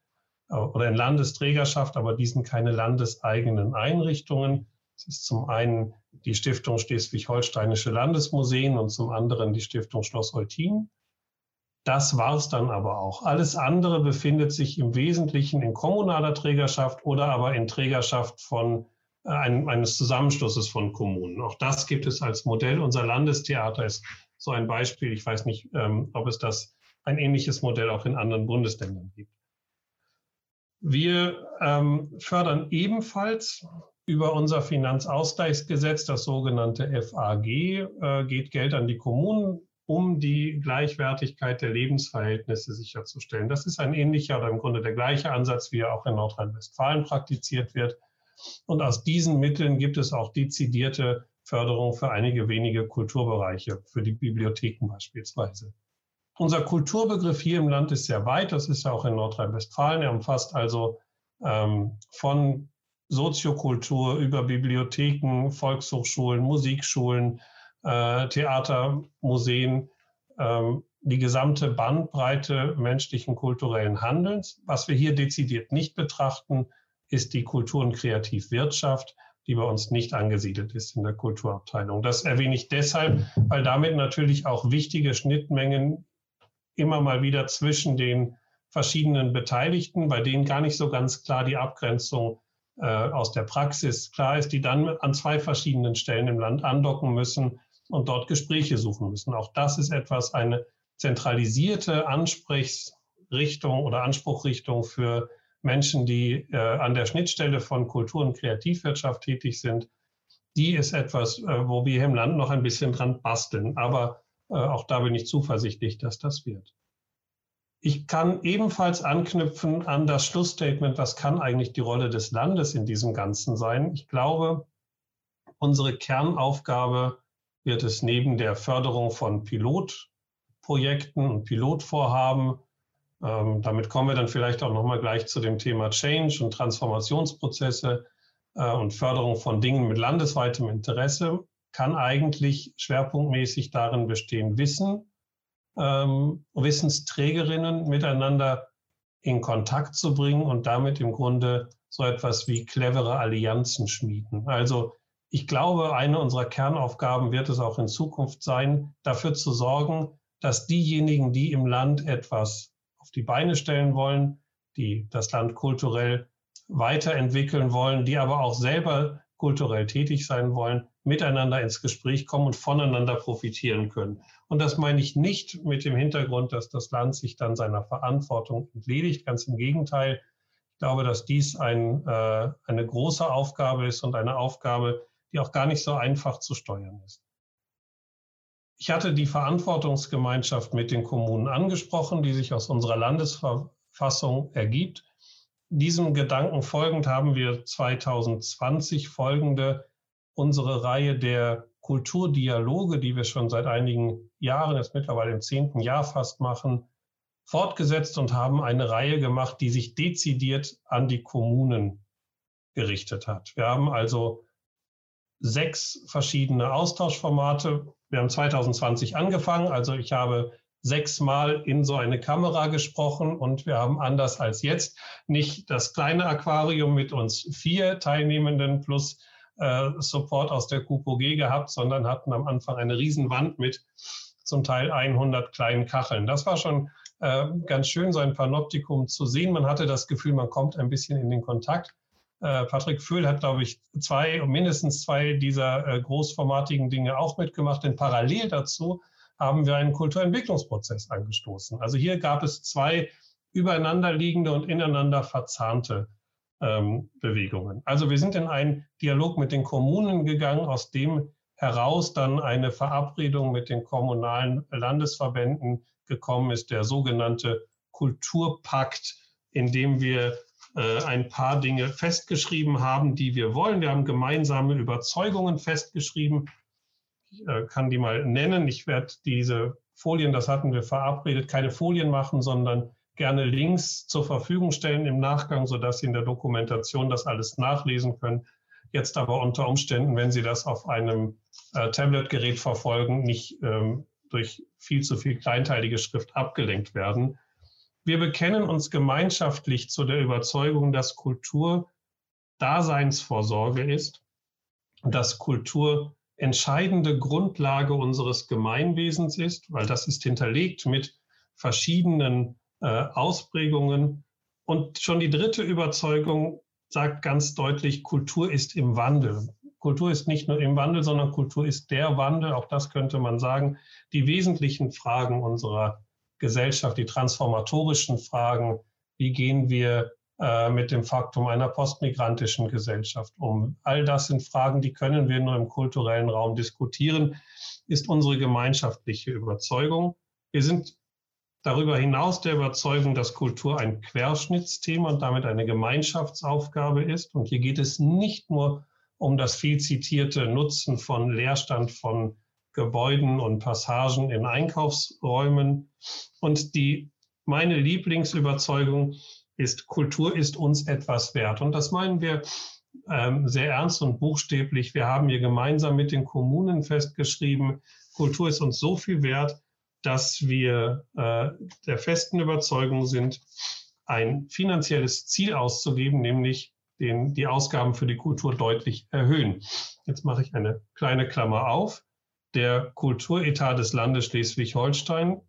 äh, oder in Landesträgerschaft, aber die sind keine landeseigenen Einrichtungen. Es ist zum einen die Stiftung Schleswig-Holsteinische Landesmuseen und zum anderen die Stiftung Schloss Eutin. Das war es dann aber auch. Alles andere befindet sich im Wesentlichen in kommunaler Trägerschaft oder aber in Trägerschaft von äh, eines Zusammenschlusses von Kommunen. Auch das gibt es als Modell. Unser Landestheater ist so ein Beispiel. Ich weiß nicht, ähm, ob es das ein ähnliches Modell auch in anderen Bundesländern gibt. Wir ähm, fördern ebenfalls über unser Finanzausgleichsgesetz, das sogenannte FAG, äh, geht Geld an die Kommunen, um die Gleichwertigkeit der Lebensverhältnisse sicherzustellen. Das ist ein ähnlicher oder im Grunde der gleiche Ansatz, wie er auch in Nordrhein-Westfalen praktiziert wird. Und aus diesen Mitteln gibt es auch dezidierte Förderung für einige wenige Kulturbereiche, für die Bibliotheken beispielsweise. Unser Kulturbegriff hier im Land ist sehr weit, das ist ja auch in Nordrhein-Westfalen. Er umfasst also ähm, von Soziokultur über Bibliotheken, Volkshochschulen, Musikschulen, äh, Theater, Museen, ähm, die gesamte Bandbreite menschlichen kulturellen Handelns. Was wir hier dezidiert nicht betrachten, ist die Kultur- und Kreativwirtschaft die bei uns nicht angesiedelt ist in der Kulturabteilung. Das erwähne ich deshalb, weil damit natürlich auch wichtige Schnittmengen immer mal wieder zwischen den verschiedenen Beteiligten, bei denen gar nicht so ganz klar die Abgrenzung äh, aus der Praxis klar ist, die dann an zwei verschiedenen Stellen im Land andocken müssen und dort Gespräche suchen müssen. Auch das ist etwas, eine zentralisierte Ansprechrichtung oder Anspruchrichtung für Menschen, die äh, an der Schnittstelle von Kultur- und Kreativwirtschaft tätig sind, die ist etwas, äh, wo wir im Land noch ein bisschen dran basteln. Aber äh, auch da bin ich zuversichtlich, dass das wird. Ich kann ebenfalls anknüpfen an das Schlussstatement, was kann eigentlich die Rolle des Landes in diesem Ganzen sein. Ich glaube, unsere Kernaufgabe wird es neben der Förderung von Pilotprojekten und Pilotvorhaben ähm, damit kommen wir dann vielleicht auch nochmal gleich zu dem Thema Change und Transformationsprozesse äh, und Förderung von Dingen mit landesweitem Interesse kann eigentlich schwerpunktmäßig darin bestehen, Wissen, ähm, Wissensträgerinnen miteinander in Kontakt zu bringen und damit im Grunde so etwas wie clevere Allianzen schmieden. Also ich glaube, eine unserer Kernaufgaben wird es auch in Zukunft sein, dafür zu sorgen, dass diejenigen, die im Land etwas auf die Beine stellen wollen, die das Land kulturell weiterentwickeln wollen, die aber auch selber kulturell tätig sein wollen, miteinander ins Gespräch kommen und voneinander profitieren können. Und das meine ich nicht mit dem Hintergrund, dass das Land sich dann seiner Verantwortung entledigt. Ganz im Gegenteil. Ich glaube, dass dies ein, äh, eine große Aufgabe ist und eine Aufgabe, die auch gar nicht so einfach zu steuern ist. Ich hatte die Verantwortungsgemeinschaft mit den Kommunen angesprochen, die sich aus unserer Landesverfassung ergibt. Diesem Gedanken folgend haben wir 2020 folgende unsere Reihe der Kulturdialoge, die wir schon seit einigen Jahren, jetzt mittlerweile im zehnten Jahr fast machen, fortgesetzt und haben eine Reihe gemacht, die sich dezidiert an die Kommunen gerichtet hat. Wir haben also sechs verschiedene Austauschformate. Wir haben 2020 angefangen, also ich habe sechsmal in so eine Kamera gesprochen und wir haben anders als jetzt nicht das kleine Aquarium mit uns vier Teilnehmenden plus äh, Support aus der QPOG gehabt, sondern hatten am Anfang eine Riesenwand mit zum Teil 100 kleinen Kacheln. Das war schon äh, ganz schön, so ein Panoptikum zu sehen. Man hatte das Gefühl, man kommt ein bisschen in den Kontakt. Äh, Patrick Föhl hat, glaube ich, zwei, mindestens zwei dieser äh, großformatigen Dinge auch mitgemacht. Denn parallel dazu haben wir einen Kulturentwicklungsprozess angestoßen. Also hier gab es zwei übereinanderliegende und ineinander verzahnte ähm, Bewegungen. Also wir sind in einen Dialog mit den Kommunen gegangen, aus dem heraus dann eine Verabredung mit den kommunalen Landesverbänden gekommen ist, der sogenannte Kulturpakt, in dem wir ein paar Dinge festgeschrieben haben, die wir wollen. Wir haben gemeinsame Überzeugungen festgeschrieben. Ich äh, kann die mal nennen. Ich werde diese Folien, das hatten wir verabredet, keine Folien machen, sondern gerne Links zur Verfügung stellen im Nachgang, sodass Sie in der Dokumentation das alles nachlesen können. Jetzt aber unter Umständen, wenn Sie das auf einem äh, Tablet-Gerät verfolgen, nicht ähm, durch viel zu viel kleinteilige Schrift abgelenkt werden. Wir bekennen uns gemeinschaftlich zu der Überzeugung, dass Kultur Daseinsvorsorge ist, dass Kultur entscheidende Grundlage unseres Gemeinwesens ist, weil das ist hinterlegt mit verschiedenen äh, Ausprägungen. Und schon die dritte Überzeugung sagt ganz deutlich, Kultur ist im Wandel. Kultur ist nicht nur im Wandel, sondern Kultur ist der Wandel. Auch das könnte man sagen. Die wesentlichen Fragen unserer Gesellschaft, die transformatorischen Fragen, wie gehen wir äh, mit dem Faktum einer postmigrantischen Gesellschaft um. All das sind Fragen, die können wir nur im kulturellen Raum diskutieren, ist unsere gemeinschaftliche Überzeugung. Wir sind darüber hinaus der Überzeugung, dass Kultur ein Querschnittsthema und damit eine Gemeinschaftsaufgabe ist. Und hier geht es nicht nur um das viel zitierte Nutzen von Leerstand von Gebäuden und Passagen in Einkaufsräumen. Und die, meine Lieblingsüberzeugung ist, Kultur ist uns etwas wert. Und das meinen wir ähm, sehr ernst und buchstäblich. Wir haben hier gemeinsam mit den Kommunen festgeschrieben, Kultur ist uns so viel wert, dass wir äh, der festen Überzeugung sind, ein finanzielles Ziel auszugeben, nämlich den, die Ausgaben für die Kultur deutlich erhöhen. Jetzt mache ich eine kleine Klammer auf. Der Kulturetat des Landes Schleswig-Holstein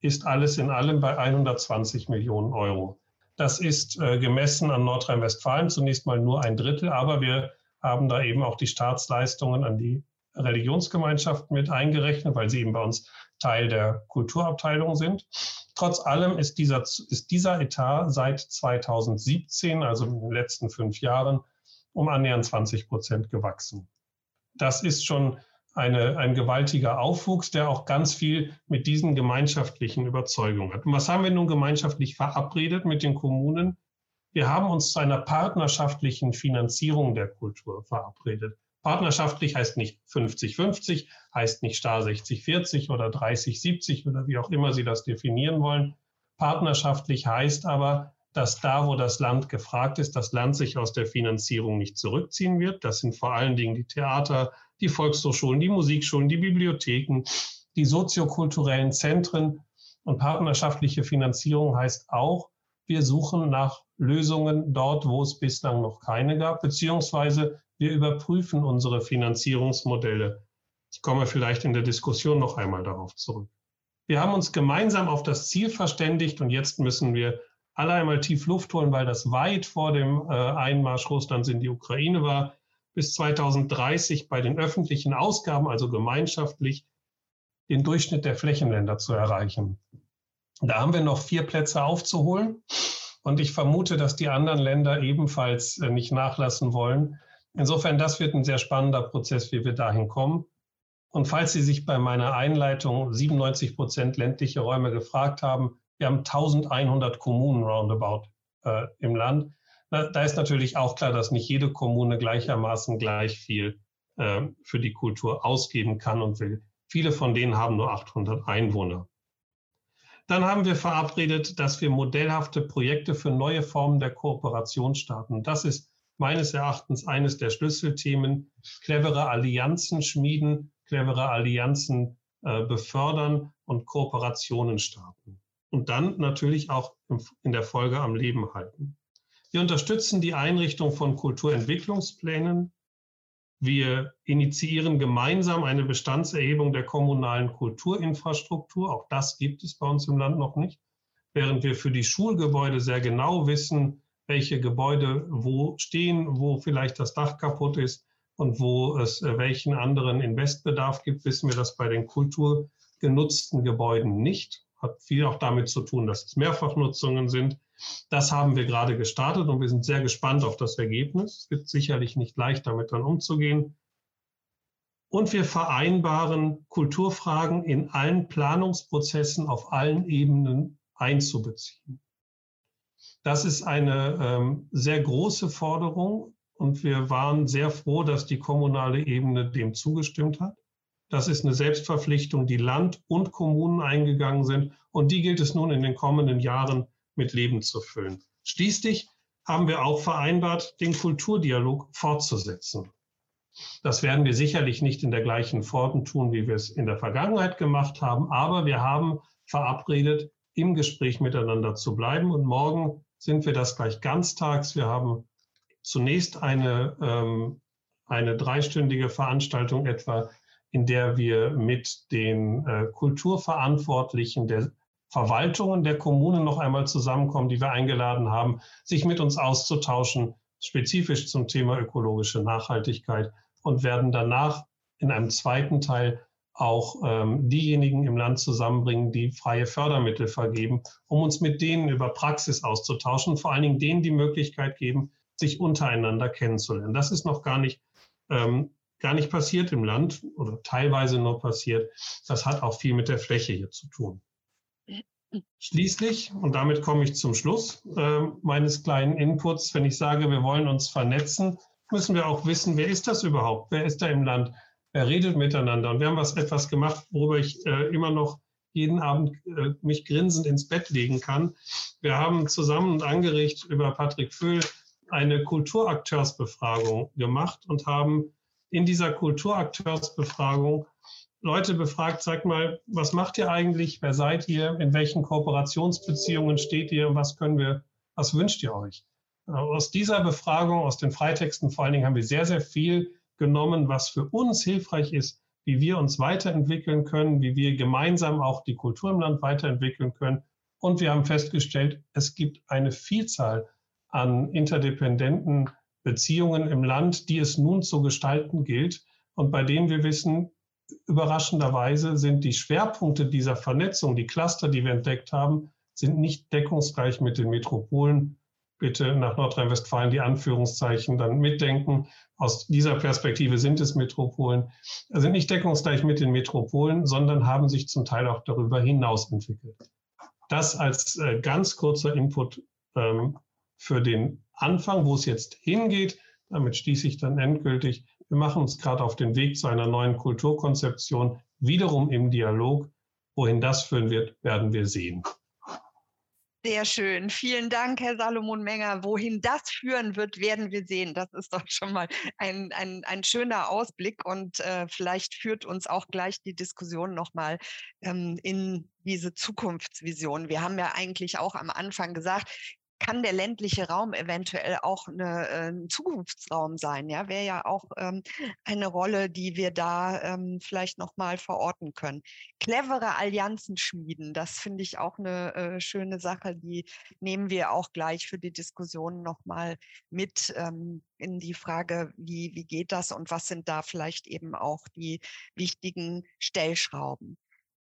ist alles in allem bei 120 Millionen Euro. Das ist äh, gemessen an Nordrhein-Westfalen zunächst mal nur ein Drittel, aber wir haben da eben auch die Staatsleistungen an die Religionsgemeinschaften mit eingerechnet, weil sie eben bei uns Teil der Kulturabteilung sind. Trotz allem ist dieser, ist dieser Etat seit 2017, also in den letzten fünf Jahren, um annähernd 20 Prozent gewachsen. Das ist schon eine, ein gewaltiger Aufwuchs, der auch ganz viel mit diesen gemeinschaftlichen Überzeugungen hat. Und was haben wir nun gemeinschaftlich verabredet mit den Kommunen? Wir haben uns zu einer partnerschaftlichen Finanzierung der Kultur verabredet. Partnerschaftlich heißt nicht 50-50, heißt nicht Star 60-40 oder 30-70 oder wie auch immer Sie das definieren wollen. Partnerschaftlich heißt aber, dass da, wo das Land gefragt ist, das Land sich aus der Finanzierung nicht zurückziehen wird. Das sind vor allen Dingen die Theater, die Volkshochschulen, die Musikschulen, die Bibliotheken, die soziokulturellen Zentren. Und partnerschaftliche Finanzierung heißt auch, wir suchen nach Lösungen dort, wo es bislang noch keine gab, beziehungsweise wir überprüfen unsere Finanzierungsmodelle. Ich komme vielleicht in der Diskussion noch einmal darauf zurück. Wir haben uns gemeinsam auf das Ziel verständigt und jetzt müssen wir alle einmal tief Luft holen, weil das weit vor dem äh, Einmarsch Russlands in die Ukraine war, bis 2030 bei den öffentlichen Ausgaben, also gemeinschaftlich, den Durchschnitt der Flächenländer zu erreichen. Da haben wir noch vier Plätze aufzuholen. Und ich vermute, dass die anderen Länder ebenfalls äh, nicht nachlassen wollen. Insofern, das wird ein sehr spannender Prozess, wie wir dahin kommen. Und falls Sie sich bei meiner Einleitung 97 Prozent ländliche Räume gefragt haben, wir haben 1100 Kommunen roundabout äh, im Land. Da, ist natürlich auch klar, dass nicht jede Kommune gleichermaßen gleich viel äh, für die Kultur ausgeben kann und will. Viele von denen haben nur 800 Einwohner. Dann haben wir verabredet, dass wir modellhafte Projekte für neue Formen der Kooperation starten. Das ist meines Erachtens eines der Schlüsselthemen. Clevere Allianzen schmieden, clevere Allianzen äh, befördern und Kooperationen starten. Und dann natürlich auch in der Folge am Leben halten. Wir unterstützen die Einrichtung von Kulturentwicklungsplänen, wir initiieren gemeinsam eine Bestandserhebung der kommunalen Kulturinfrastruktur. Auch das gibt es bei uns im Land noch nicht. Während wir für die Schulgebäude sehr genau wissen, welche Gebäude wo stehen, wo vielleicht das Dach kaputt ist und wo es äh, welchen anderen Investbedarf gibt, wissen wir das bei den kulturgenutzten Gebäuden nicht. Hat viel auch damit zu tun, dass es Mehrfachnutzungen sind. Das haben wir gerade gestartet und wir sind sehr gespannt auf das Ergebnis. Es wird sicherlich nicht leicht, damit dann umzugehen. Und wir vereinbaren, Kulturfragen in allen Planungsprozessen auf allen Ebenen einzubeziehen. Das ist eine ähm, sehr große Forderung und wir waren sehr froh, dass die kommunale Ebene dem zugestimmt hat. Das ist eine Selbstverpflichtung, die Land und Kommunen eingegangen sind und die gilt es nun in den kommenden Jahren mit Leben zu füllen. Schließlich haben wir auch vereinbart, den Kulturdialog fortzusetzen. Das werden wir sicherlich nicht in der gleichen Form tun, wie wir es in der Vergangenheit gemacht haben, aber wir haben verabredet, im Gespräch miteinander zu bleiben. Und morgen sind wir das gleich ganztags. Wir haben zunächst eine, ähm, eine dreistündige Veranstaltung etwa, in der wir mit den äh, Kulturverantwortlichen der Verwaltungen der Kommunen noch einmal zusammenkommen, die wir eingeladen haben, sich mit uns auszutauschen, spezifisch zum Thema ökologische Nachhaltigkeit und werden danach in einem zweiten Teil auch ähm, diejenigen im Land zusammenbringen, die freie Fördermittel vergeben, um uns mit denen über Praxis auszutauschen, vor allen Dingen denen die Möglichkeit geben, sich untereinander kennenzulernen. Das ist noch gar nicht, ähm, gar nicht passiert im Land oder teilweise nur passiert. Das hat auch viel mit der Fläche hier zu tun. Schließlich, und damit komme ich zum Schluss äh, meines kleinen Inputs, wenn ich sage, wir wollen uns vernetzen, müssen wir auch wissen, wer ist das überhaupt? Wer ist da im Land? Wer redet miteinander? Und wir haben was etwas gemacht, worüber ich äh, immer noch jeden Abend äh, mich grinsend ins Bett legen kann. Wir haben zusammen und angeregt über Patrick Föhl eine Kulturakteursbefragung gemacht und haben in dieser Kulturakteursbefragung Leute befragt, sagt mal, was macht ihr eigentlich? Wer seid ihr? In welchen Kooperationsbeziehungen steht ihr? Was können wir, was wünscht ihr euch? Äh, aus dieser Befragung, aus den Freitexten vor allen Dingen, haben wir sehr, sehr viel genommen, was für uns hilfreich ist, wie wir uns weiterentwickeln können, wie wir gemeinsam auch die Kultur im Land weiterentwickeln können. Und wir haben festgestellt, es gibt eine Vielzahl an interdependenten Beziehungen im Land, die es nun zu gestalten gilt und bei denen wir wissen, überraschenderweise sind die Schwerpunkte dieser Vernetzung, die Cluster, die wir entdeckt haben, sind nicht deckungsgleich mit den Metropolen. Bitte nach Nordrhein-Westfalen die Anführungszeichen dann mitdenken. Aus dieser Perspektive sind es Metropolen, sind nicht deckungsgleich mit den Metropolen, sondern haben sich zum Teil auch darüber hinaus entwickelt. Das als äh, ganz kurzer Input ähm, für den Anfang, wo es jetzt hingeht. Damit schließe ich dann endgültig. Wir machen uns gerade auf den Weg zu einer neuen Kulturkonzeption, wiederum im Dialog. Wohin das führen wird, werden wir sehen. Sehr schön. Vielen Dank, Herr Salomon Menger. Wohin das führen wird, werden wir sehen. Das ist doch schon mal ein, ein, ein schöner Ausblick und äh, vielleicht führt uns auch gleich die Diskussion nochmal ähm, in diese Zukunftsvision. Wir haben ja eigentlich auch am Anfang gesagt, kann der ländliche Raum eventuell auch eine, ein Zukunftsraum sein. Ja, wäre ja auch ähm, eine Rolle, die wir da ähm, vielleicht nochmal verorten können. Clevere Allianzen schmieden, das finde ich auch eine äh, schöne Sache. Die nehmen wir auch gleich für die Diskussion nochmal mit ähm, in die Frage, wie, wie geht das und was sind da vielleicht eben auch die wichtigen Stellschrauben.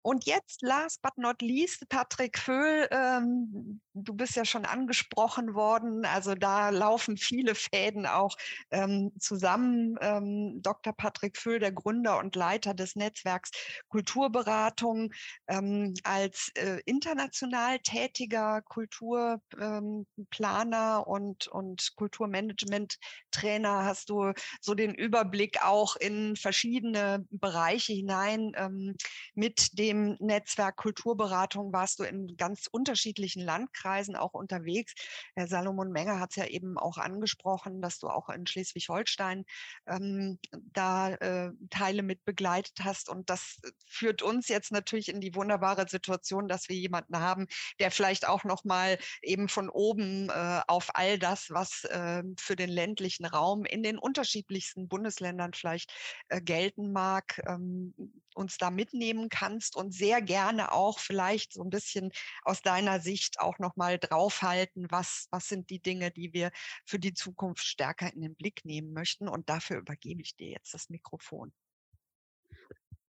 Und jetzt, last but not least, Patrick Föhl, ähm, du bist ja schon angesprochen worden. Also da laufen viele Fäden auch ähm, zusammen. Ähm, Dr. Patrick Föhl, der Gründer und Leiter des Netzwerks Kulturberatung, ähm, als äh, international tätiger Kulturplaner ähm, und, und Kulturmanagement-Trainer hast du so den Überblick auch in verschiedene Bereiche hinein ähm, mit dem dem Netzwerk Kulturberatung warst du in ganz unterschiedlichen Landkreisen auch unterwegs. Herr Salomon Menger hat es ja eben auch angesprochen, dass du auch in Schleswig-Holstein ähm, da äh, Teile mit begleitet hast. Und das führt uns jetzt natürlich in die wunderbare Situation, dass wir jemanden haben, der vielleicht auch noch mal eben von oben äh, auf all das, was äh, für den ländlichen Raum in den unterschiedlichsten Bundesländern vielleicht äh, gelten mag, ähm, uns da mitnehmen kannst und sehr gerne auch vielleicht so ein bisschen aus deiner Sicht auch nochmal draufhalten, was, was sind die Dinge, die wir für die Zukunft stärker in den Blick nehmen möchten. Und dafür übergebe ich dir jetzt das Mikrofon.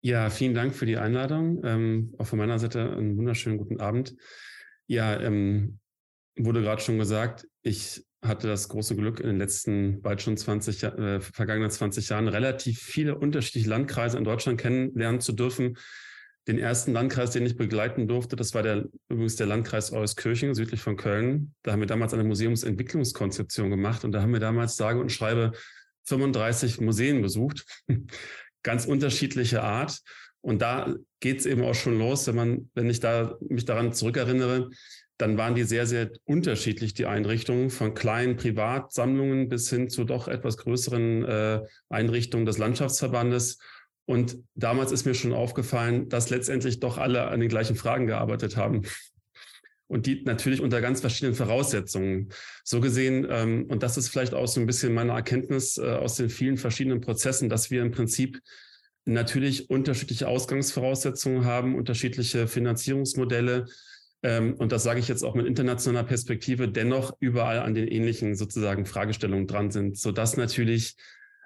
Ja, vielen Dank für die Einladung. Ähm, auch von meiner Seite einen wunderschönen guten Abend. Ja, ähm, wurde gerade schon gesagt, ich hatte das große Glück, in den letzten bald schon 20, äh, vergangenen 20 Jahren relativ viele unterschiedliche Landkreise in Deutschland kennenlernen zu dürfen. Den ersten Landkreis, den ich begleiten durfte, das war der, übrigens der Landkreis Euskirchen, südlich von Köln. Da haben wir damals eine Museumsentwicklungskonzeption gemacht und da haben wir damals sage und schreibe 35 Museen besucht. Ganz unterschiedliche Art. Und da geht es eben auch schon los, wenn man, wenn ich da mich daran zurückerinnere, dann waren die sehr, sehr unterschiedlich, die Einrichtungen, von kleinen Privatsammlungen bis hin zu doch etwas größeren äh, Einrichtungen des Landschaftsverbandes. Und damals ist mir schon aufgefallen, dass letztendlich doch alle an den gleichen Fragen gearbeitet haben. Und die natürlich unter ganz verschiedenen Voraussetzungen. So gesehen, ähm, und das ist vielleicht auch so ein bisschen meine Erkenntnis äh, aus den vielen verschiedenen Prozessen, dass wir im Prinzip natürlich unterschiedliche Ausgangsvoraussetzungen haben, unterschiedliche Finanzierungsmodelle, ähm, und das sage ich jetzt auch mit internationaler Perspektive, dennoch überall an den ähnlichen sozusagen Fragestellungen dran sind, sodass natürlich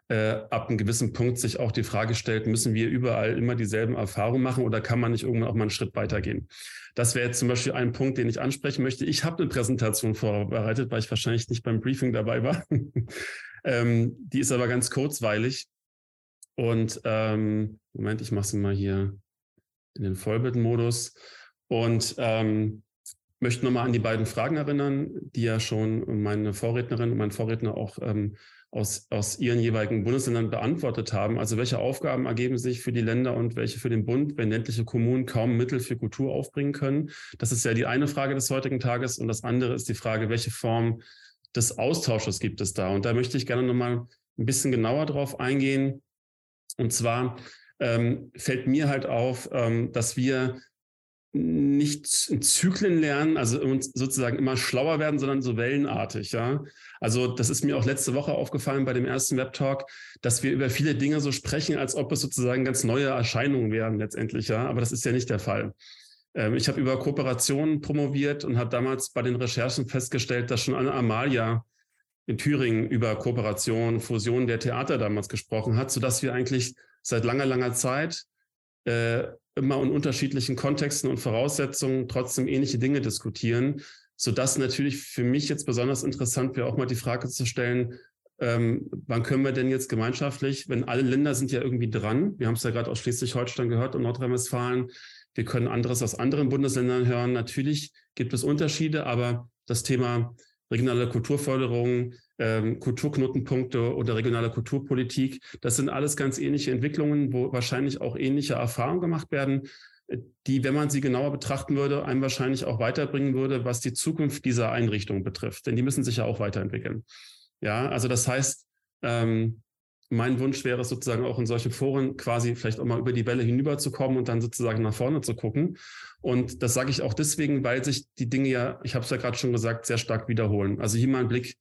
äh, ab einem gewissen Punkt sich auch die Frage stellt, müssen wir überall immer dieselben Erfahrungen machen oder kann man nicht irgendwann auch mal einen Schritt weitergehen? Das wäre jetzt zum Beispiel ein Punkt, den ich ansprechen möchte. Ich habe eine Präsentation vorbereitet, weil ich wahrscheinlich nicht beim Briefing dabei war. ähm, die ist aber ganz kurzweilig. Und ähm, Moment, ich mache sie mal hier in den Vollbildmodus. Und ähm, möchte nochmal an die beiden Fragen erinnern, die ja schon meine Vorrednerin und mein Vorredner auch ähm, aus, aus ihren jeweiligen Bundesländern beantwortet haben. Also welche Aufgaben ergeben sich für die Länder und welche für den Bund, wenn ländliche Kommunen kaum Mittel für Kultur aufbringen können? Das ist ja die eine Frage des heutigen Tages. Und das andere ist die Frage, welche Form des Austausches gibt es da? Und da möchte ich gerne nochmal ein bisschen genauer drauf eingehen. Und zwar ähm, fällt mir halt auf, ähm, dass wir nicht in Zyklen lernen, also sozusagen immer schlauer werden, sondern so wellenartig, ja. Also das ist mir auch letzte Woche aufgefallen bei dem ersten Webtalk, dass wir über viele Dinge so sprechen, als ob es sozusagen ganz neue Erscheinungen wären letztendlich, ja. Aber das ist ja nicht der Fall. Ähm, ich habe über Kooperationen promoviert und habe damals bei den Recherchen festgestellt, dass schon Anna Amalia in Thüringen über Kooperation, Fusion der Theater damals gesprochen hat, sodass wir eigentlich seit langer, langer Zeit äh, immer in unterschiedlichen Kontexten und Voraussetzungen trotzdem ähnliche Dinge diskutieren, sodass natürlich für mich jetzt besonders interessant wäre, auch mal die Frage zu stellen, ähm, wann können wir denn jetzt gemeinschaftlich, wenn alle Länder sind ja irgendwie dran, wir haben es ja gerade aus Schleswig-Holstein gehört und Nordrhein-Westfalen, wir können anderes aus anderen Bundesländern hören. Natürlich gibt es Unterschiede, aber das Thema regionale Kulturförderung, ähm, Kulturknotenpunkte oder regionale Kulturpolitik. Das sind alles ganz ähnliche Entwicklungen, wo wahrscheinlich auch ähnliche Erfahrungen gemacht werden. die, wenn man sie genauer betrachten würde, einem wahrscheinlich auch weiterbringen würde, was die Zukunft dieser Einrichtung betrifft. Denn die müssen sich ja auch weiterentwickeln. Ja, also das heißt, ähm, mein Wunsch wäre es sozusagen auch in solchen Foren quasi vielleicht auch mal über die Welle hinüberzukommen und dann sozusagen nach vorne zu gucken. Und das sage ich auch deswegen, weil sich die Dinge ja, ich habe es ja gerade schon gesagt, sehr stark wiederholen. Also hier mal ein Blick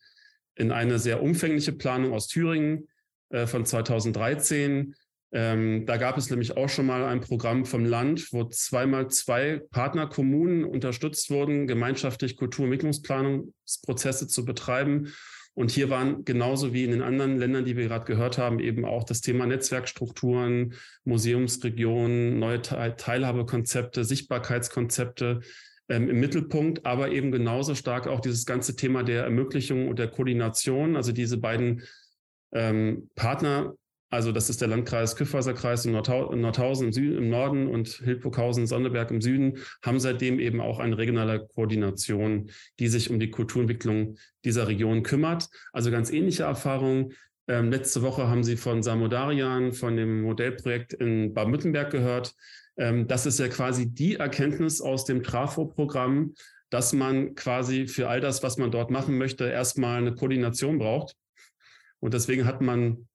in eine sehr umfängliche Planung aus Thüringen äh, von 2013. Ähm, da gab es nämlich auch schon mal ein Programm vom Land, wo zweimal zwei Partnerkommunen unterstützt wurden, gemeinschaftlich Kulturentwicklungsplanungsprozesse zu betreiben. Und hier waren genauso wie in den anderen Ländern, die wir gerade gehört haben, eben auch das Thema Netzwerkstrukturen, Museumsregionen, neue Teilhabekonzepte, Sichtbarkeitskonzepte ähm, im Mittelpunkt, aber eben genauso stark auch dieses ganze Thema der Ermöglichung und der Koordination, also diese beiden ähm, Partner also das ist der Landkreis Küffhäuserkreis in Nordhausen im, Süden, im Norden und Hildburghausen, Sonneberg im Süden, haben seitdem eben auch eine regionale Koordination, die sich um die Kulturentwicklung dieser Region kümmert. Also ganz ähnliche Erfahrungen. Ähm, letzte Woche haben Sie von Samodarian, von dem Modellprojekt in Baden-Württemberg gehört. Ähm, das ist ja quasi die Erkenntnis aus dem Trafo-Programm, dass man quasi für all das, was man dort machen möchte, erstmal eine Koordination braucht. Und deswegen hat man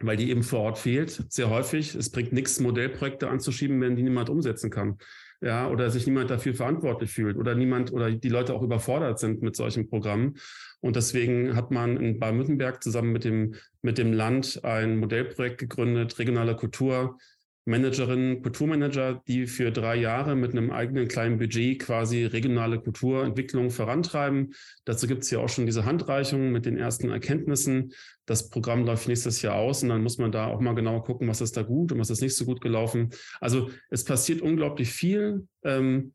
weil die eben vor Ort fehlt, sehr häufig. Es bringt nichts, Modellprojekte anzuschieben, wenn die niemand umsetzen kann. Ja, oder sich niemand dafür verantwortlich fühlt oder niemand oder die Leute auch überfordert sind mit solchen Programmen. Und deswegen hat man in Baden-Württemberg zusammen mit dem, mit dem Land ein Modellprojekt gegründet, regionale Kultur, Managerinnen, Kulturmanager, die für drei Jahre mit einem eigenen kleinen Budget quasi regionale Kulturentwicklung vorantreiben. Dazu gibt es ja auch schon diese Handreichungen mit den ersten Erkenntnissen. Das Programm läuft nächstes Jahr aus und dann muss man da auch mal genauer gucken, was ist da gut und was ist nicht so gut gelaufen. Also es passiert unglaublich viel. Ähm,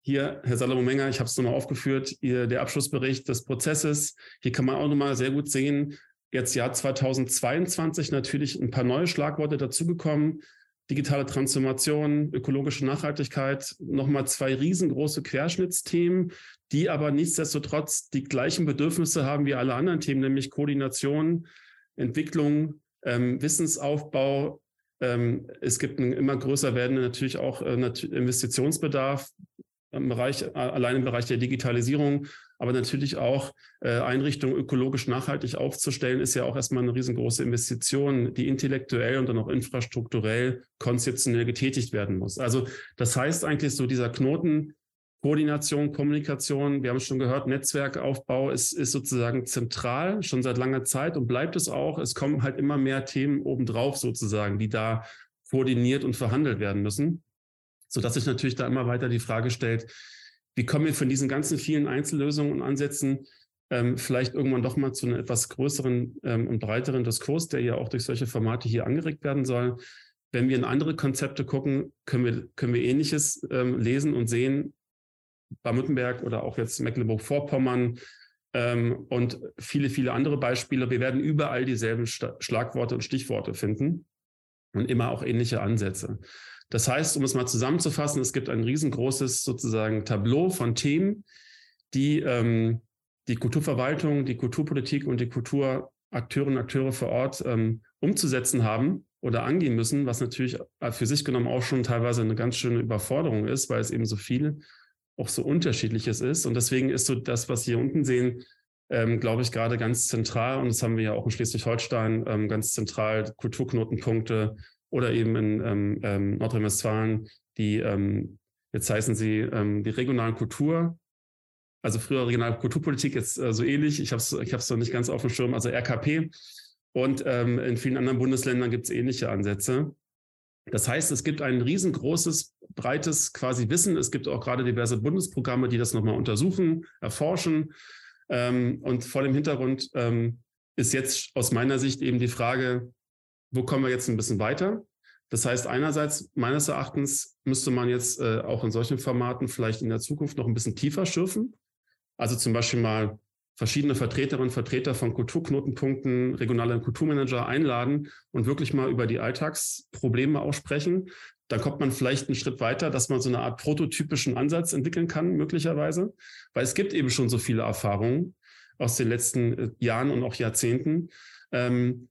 hier, Herr Salomon-Menger, ich habe es nochmal aufgeführt, ihr, der Abschlussbericht des Prozesses. Hier kann man auch nochmal sehr gut sehen, jetzt Jahr 2022 natürlich ein paar neue Schlagworte dazugekommen digitale Transformation, ökologische Nachhaltigkeit, nochmal zwei riesengroße Querschnittsthemen, die aber nichtsdestotrotz die gleichen Bedürfnisse haben wie alle anderen Themen, nämlich Koordination, Entwicklung, ähm, Wissensaufbau. Ähm, es gibt einen immer größer werdenden natürlich auch äh, Investitionsbedarf im Bereich, allein im Bereich der Digitalisierung, aber natürlich auch äh, Einrichtungen ökologisch nachhaltig aufzustellen, ist ja auch erstmal eine riesengroße Investition, die intellektuell und dann auch infrastrukturell, konzeptionell getätigt werden muss. Also das heißt eigentlich so dieser Knoten, Koordination, Kommunikation, wir haben es schon gehört, Netzwerkaufbau ist, ist sozusagen zentral, schon seit langer Zeit und bleibt es auch. Es kommen halt immer mehr Themen obendrauf sozusagen, die da koordiniert und verhandelt werden müssen sodass sich natürlich da immer weiter die Frage stellt, wie kommen wir von diesen ganzen vielen Einzellösungen und Ansätzen ähm, vielleicht irgendwann doch mal zu einem etwas größeren ähm, und breiteren Diskurs, der ja auch durch solche Formate hier angeregt werden soll. Wenn wir in andere Konzepte gucken, können wir, können wir Ähnliches ähm, lesen und sehen. Baden-Württemberg oder auch jetzt Mecklenburg-Vorpommern ähm, und viele, viele andere Beispiele. Wir werden überall dieselben Schlagworte und Stichworte finden und immer auch ähnliche Ansätze. Das heißt, um es mal zusammenzufassen, es gibt ein riesengroßes sozusagen Tableau von Themen, die ähm, die Kulturverwaltung, die Kulturpolitik und die Kulturakteurinnen und Akteure vor Ort ähm, umzusetzen haben oder angehen müssen, was natürlich für sich genommen auch schon teilweise eine ganz schöne Überforderung ist, weil es eben so viel auch so unterschiedliches ist. Und deswegen ist so das, was Sie hier unten sehen, ähm, glaube ich, gerade ganz zentral. Und das haben wir ja auch in Schleswig-Holstein ähm, ganz zentral, Kulturknotenpunkte, oder eben in ähm, ähm, Nordrhein-Westfalen die, ähm, jetzt heißen sie ähm, die regionalen Kultur, also früher regionale Kulturpolitik, jetzt äh, so ähnlich, ich habe es ich noch nicht ganz auf dem Schirm, also RKP. Und ähm, in vielen anderen Bundesländern gibt es ähnliche Ansätze. Das heißt, es gibt ein riesengroßes, breites quasi Wissen. Es gibt auch gerade diverse Bundesprogramme, die das nochmal untersuchen, erforschen. Ähm, und vor dem Hintergrund ähm, ist jetzt aus meiner Sicht eben die Frage, wo kommen wir jetzt ein bisschen weiter? Das heißt, einerseits, meines Erachtens, müsste man jetzt äh, auch in solchen Formaten vielleicht in der Zukunft noch ein bisschen tiefer schürfen. Also zum Beispiel mal verschiedene Vertreterinnen und Vertreter von Kulturknotenpunkten, regionale Kulturmanager einladen und wirklich mal über die Alltagsprobleme aussprechen. Dann kommt man vielleicht einen Schritt weiter, dass man so eine Art prototypischen Ansatz entwickeln kann, möglicherweise, weil es gibt eben schon so viele Erfahrungen aus den letzten äh, Jahren und auch Jahrzehnten. Ähm,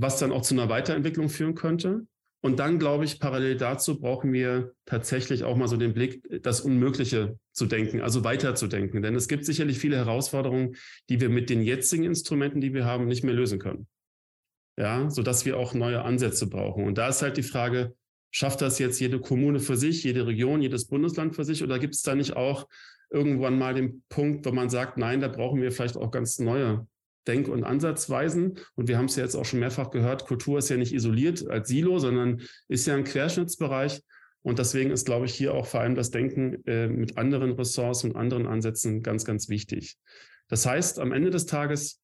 was dann auch zu einer Weiterentwicklung führen könnte. Und dann, glaube ich, parallel dazu brauchen wir tatsächlich auch mal so den Blick, das Unmögliche zu denken, also weiterzudenken. Denn es gibt sicherlich viele Herausforderungen, die wir mit den jetzigen Instrumenten, die wir haben, nicht mehr lösen können. Ja, sodass wir auch neue Ansätze brauchen. Und da ist halt die Frage, schafft das jetzt jede Kommune für sich, jede Region, jedes Bundesland für sich? Oder gibt es da nicht auch irgendwann mal den Punkt, wo man sagt, nein, da brauchen wir vielleicht auch ganz neue Denk- und Ansatzweisen. Und wir haben es ja jetzt auch schon mehrfach gehört, Kultur ist ja nicht isoliert als Silo, sondern ist ja ein Querschnittsbereich. Und deswegen ist, glaube ich, hier auch vor allem das Denken äh, mit anderen Ressorts und anderen Ansätzen ganz, ganz wichtig. Das heißt, am Ende des Tages,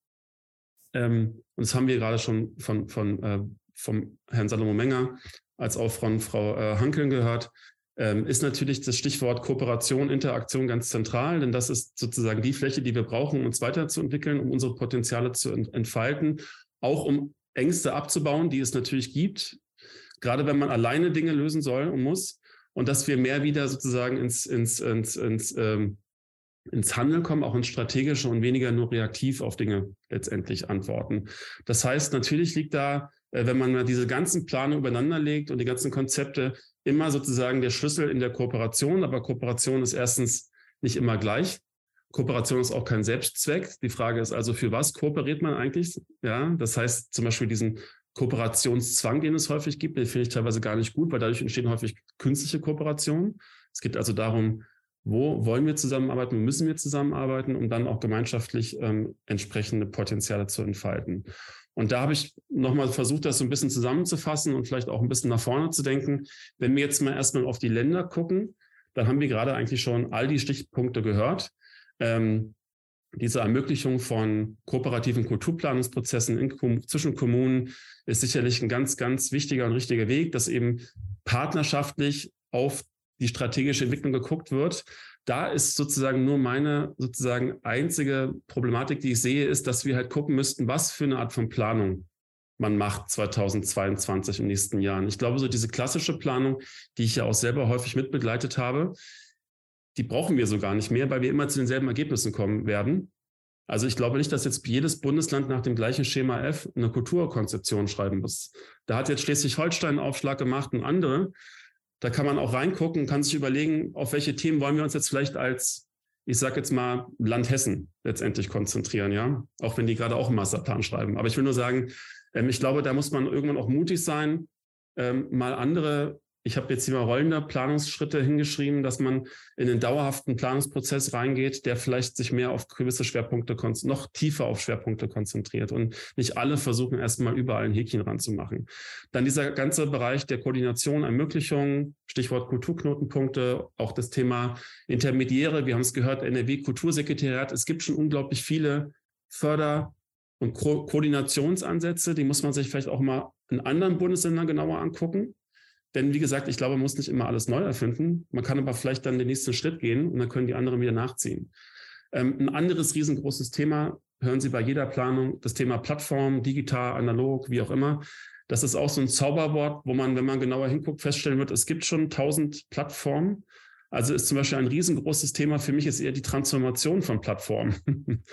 ähm, und das haben wir gerade schon von, von, äh, vom Herrn Salomo Menger als auch von Frau äh, Hankeln gehört, ähm, ist natürlich das Stichwort Kooperation, Interaktion ganz zentral, denn das ist sozusagen die Fläche, die wir brauchen, um uns weiterzuentwickeln, um unsere Potenziale zu entfalten, auch um Ängste abzubauen, die es natürlich gibt, gerade wenn man alleine Dinge lösen soll und muss, und dass wir mehr wieder sozusagen ins, ins, ins, ins, ähm, ins Handeln kommen, auch ins Strategische und weniger nur reaktiv auf Dinge letztendlich antworten. Das heißt, natürlich liegt da, äh, wenn man diese ganzen Pläne übereinander legt und die ganzen Konzepte, immer sozusagen der Schlüssel in der Kooperation. Aber Kooperation ist erstens nicht immer gleich. Kooperation ist auch kein Selbstzweck. Die Frage ist also, für was kooperiert man eigentlich? Ja, das heißt zum Beispiel diesen Kooperationszwang, den es häufig gibt, den finde ich teilweise gar nicht gut, weil dadurch entstehen häufig künstliche Kooperationen. Es geht also darum, wo wollen wir zusammenarbeiten, wo müssen wir zusammenarbeiten, um dann auch gemeinschaftlich ähm, entsprechende Potenziale zu entfalten. Und da habe ich nochmal versucht, das so ein bisschen zusammenzufassen und vielleicht auch ein bisschen nach vorne zu denken. Wenn wir jetzt mal erstmal auf die Länder gucken, dann haben wir gerade eigentlich schon all die Stichpunkte gehört. Ähm, diese Ermöglichung von kooperativen Kulturplanungsprozessen in, zwischen Kommunen ist sicherlich ein ganz, ganz wichtiger und richtiger Weg, dass eben partnerschaftlich auf die strategische Entwicklung geguckt wird da ist sozusagen nur meine sozusagen einzige Problematik, die ich sehe, ist, dass wir halt gucken müssten, was für eine Art von Planung man macht 2022 im nächsten Jahren. Ich glaube, so diese klassische Planung, die ich ja auch selber häufig mitbegleitet habe, die brauchen wir so gar nicht mehr, weil wir immer zu denselben Ergebnissen kommen werden. Also ich glaube nicht, dass jetzt jedes Bundesland nach dem gleichen Schema F eine Kulturkonzeption schreiben muss. Da hat jetzt Schleswig-Holstein einen Aufschlag gemacht und andere. Da kann man auch reingucken, kann sich überlegen, auf welche Themen wollen wir uns jetzt vielleicht als, ich sage jetzt mal, Land Hessen letztendlich konzentrieren, ja. Auch wenn die gerade auch einen Masterplan schreiben. Aber ich will nur sagen, ähm, ich glaube, da muss man irgendwann auch mutig sein, ähm, mal andere ich habe jetzt hier mal rollende Planungsschritte hingeschrieben, dass man in den dauerhaften Planungsprozess reingeht, der vielleicht sich mehr auf gewisse Schwerpunkte, noch tiefer auf Schwerpunkte konzentriert und nicht alle versuchen erstmal überall ein Häkchen ranzumachen. Dann dieser ganze Bereich der Koordination, Ermöglichung, Stichwort Kulturknotenpunkte, auch das Thema Intermediäre. Wir haben es gehört, NRW Kultursekretariat. Es gibt schon unglaublich viele Förder- und Ko Koordinationsansätze. Die muss man sich vielleicht auch mal in anderen Bundesländern genauer angucken denn wie gesagt, ich glaube, man muss nicht immer alles neu erfinden. Man kann aber vielleicht dann den nächsten Schritt gehen und dann können die anderen wieder nachziehen. Ähm, ein anderes riesengroßes Thema, hören Sie bei jeder Planung, das Thema Plattform, digital, analog, wie auch immer. Das ist auch so ein Zauberwort, wo man, wenn man genauer hinguckt, feststellen wird, es gibt schon tausend Plattformen. Also ist zum Beispiel ein riesengroßes Thema für mich ist eher die Transformation von Plattformen.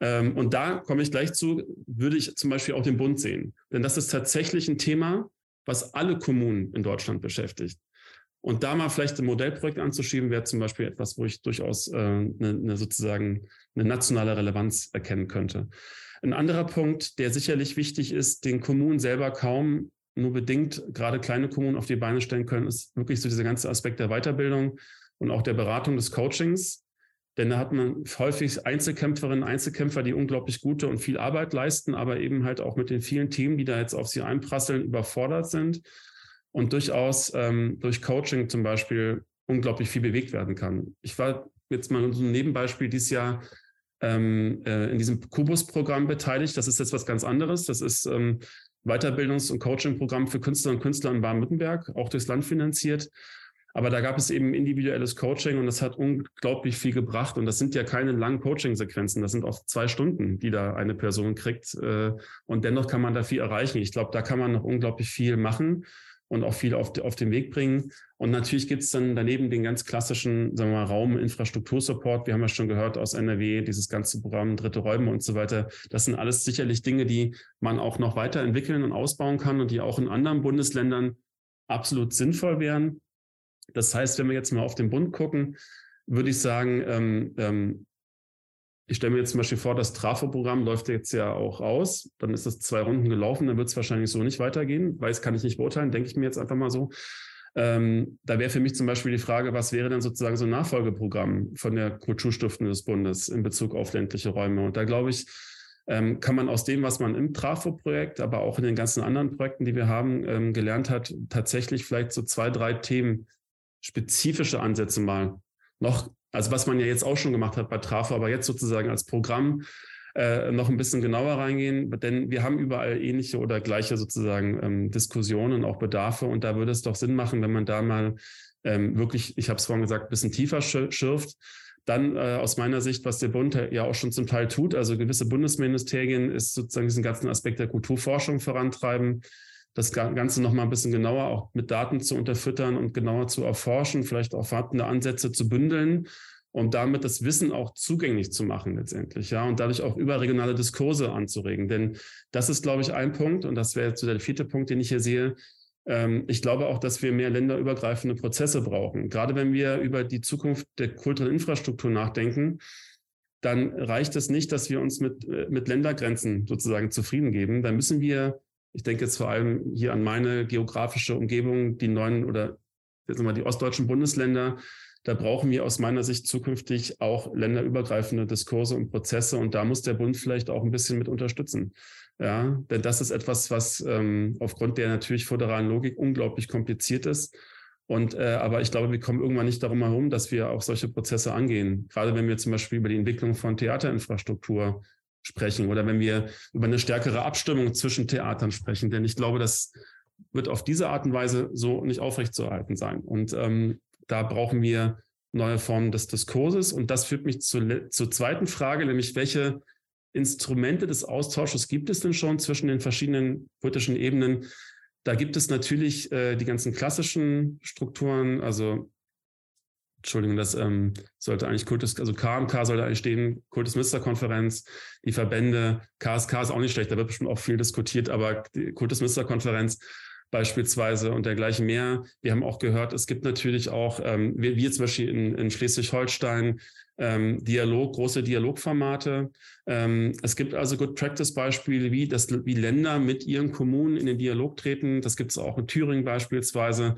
ähm, und da komme ich gleich zu, würde ich zum Beispiel auch den Bund sehen. Denn das ist tatsächlich ein Thema, was alle Kommunen in Deutschland beschäftigt. Und da mal vielleicht ein Modellprojekt anzuschieben, wäre zum Beispiel etwas, wo ich durchaus äh, eine, eine sozusagen eine nationale Relevanz erkennen könnte. Ein anderer Punkt, der sicherlich wichtig ist, den Kommunen selber kaum nur bedingt gerade kleine Kommunen auf die Beine stellen können, ist wirklich so dieser ganze Aspekt der Weiterbildung und auch der Beratung des Coachings. Denn da hat man häufig Einzelkämpferinnen, Einzelkämpfer, die unglaublich gute und viel Arbeit leisten, aber eben halt auch mit den vielen Themen, die da jetzt auf sie einprasseln, überfordert sind und durchaus ähm, durch Coaching zum Beispiel unglaublich viel bewegt werden kann. Ich war jetzt mal so ein Nebenbeispiel dieses Jahr ähm, äh, in diesem Kubus-Programm beteiligt. Das ist jetzt was ganz anderes. Das ist ähm, Weiterbildungs- und Coaching-Programm für Künstlerinnen und Künstler in Baden-Württemberg, auch durchs Land finanziert. Aber da gab es eben individuelles Coaching und das hat unglaublich viel gebracht. Und das sind ja keine langen Coaching-Sequenzen. Das sind oft zwei Stunden, die da eine Person kriegt. Äh, und dennoch kann man da viel erreichen. Ich glaube, da kann man noch unglaublich viel machen und auch viel auf, auf den Weg bringen. Und natürlich gibt es dann daneben den ganz klassischen, sagen wir mal, Raum, Infrastruktursupport. Wir haben ja schon gehört aus NRW, dieses ganze Programm, dritte Räume und so weiter. Das sind alles sicherlich Dinge, die man auch noch weiterentwickeln und ausbauen kann und die auch in anderen Bundesländern absolut sinnvoll wären. Das heißt, wenn wir jetzt mal auf den Bund gucken, würde ich sagen, ähm, ähm, ich stelle mir jetzt zum Beispiel vor, das Trafo-Programm läuft jetzt ja auch aus. Dann ist das zwei Runden gelaufen, dann wird es wahrscheinlich so nicht weitergehen. Weiß kann ich nicht beurteilen, denke ich mir jetzt einfach mal so. Ähm, da wäre für mich zum Beispiel die Frage, was wäre denn sozusagen so ein Nachfolgeprogramm von der Kulturstiftung des Bundes in Bezug auf ländliche Räume? Und da glaube ich, ähm, kann man aus dem, was man im Trafo-Projekt, aber auch in den ganzen anderen Projekten, die wir haben, ähm, gelernt hat, tatsächlich vielleicht so zwei, drei Themen, spezifische Ansätze mal noch, also was man ja jetzt auch schon gemacht hat bei Trafo, aber jetzt sozusagen als Programm äh, noch ein bisschen genauer reingehen, denn wir haben überall ähnliche oder gleiche sozusagen ähm, Diskussionen, auch Bedarfe. Und da würde es doch Sinn machen, wenn man da mal ähm, wirklich, ich habe es vorhin gesagt, ein bisschen tiefer schürft. Dann äh, aus meiner Sicht, was der Bund ja auch schon zum Teil tut, also gewisse Bundesministerien ist sozusagen diesen ganzen Aspekt der Kulturforschung vorantreiben, das Ganze noch mal ein bisschen genauer auch mit Daten zu unterfüttern und genauer zu erforschen, vielleicht auch vorhandene Ansätze zu bündeln, um damit das Wissen auch zugänglich zu machen letztendlich, ja, und dadurch auch überregionale Diskurse anzuregen. Denn das ist, glaube ich, ein Punkt, und das wäre jetzt so der vierte Punkt, den ich hier sehe, ähm, ich glaube auch, dass wir mehr länderübergreifende Prozesse brauchen. Gerade wenn wir über die Zukunft der kulturellen Infrastruktur nachdenken, dann reicht es nicht, dass wir uns mit, äh, mit Ländergrenzen sozusagen zufrieden geben. Dann müssen wir, ich denke jetzt vor allem hier an meine geografische Umgebung, die neuen oder jetzt mal die ostdeutschen Bundesländer, da brauchen wir aus meiner Sicht zukünftig auch länderübergreifende Diskurse und Prozesse. Und da muss der Bund vielleicht auch ein bisschen mit unterstützen. Ja, denn das ist etwas, was ähm, aufgrund der natürlich föderalen Logik unglaublich kompliziert ist. Und äh, aber ich glaube, wir kommen irgendwann nicht darum herum, dass wir auch solche Prozesse angehen. Gerade wenn wir zum Beispiel über die Entwicklung von Theaterinfrastruktur sprechen oder wenn wir über eine stärkere Abstimmung zwischen Theatern sprechen. Denn ich glaube, das wird auf diese Art und Weise so nicht aufrechtzuerhalten sein. Und ähm, da brauchen wir neue Formen des Diskurses. Und das führt mich zu, zur zweiten Frage, nämlich welche Instrumente des Austausches gibt es denn schon zwischen den verschiedenen politischen Ebenen? Da gibt es natürlich äh, die ganzen klassischen Strukturen, also Entschuldigung, das ähm, sollte eigentlich Kultus, also KMK sollte eigentlich stehen, Kultusministerkonferenz, die Verbände, KSK ist auch nicht schlecht, da wird bestimmt auch viel diskutiert, aber die Kultusministerkonferenz beispielsweise und dergleichen mehr. Wir haben auch gehört, es gibt natürlich auch, ähm, wie, wie zum Beispiel in, in Schleswig-Holstein, ähm, Dialog, große Dialogformate. Ähm, es gibt also Good Practice Beispiele, wie, wie Länder mit ihren Kommunen in den Dialog treten. Das gibt es auch in Thüringen beispielsweise.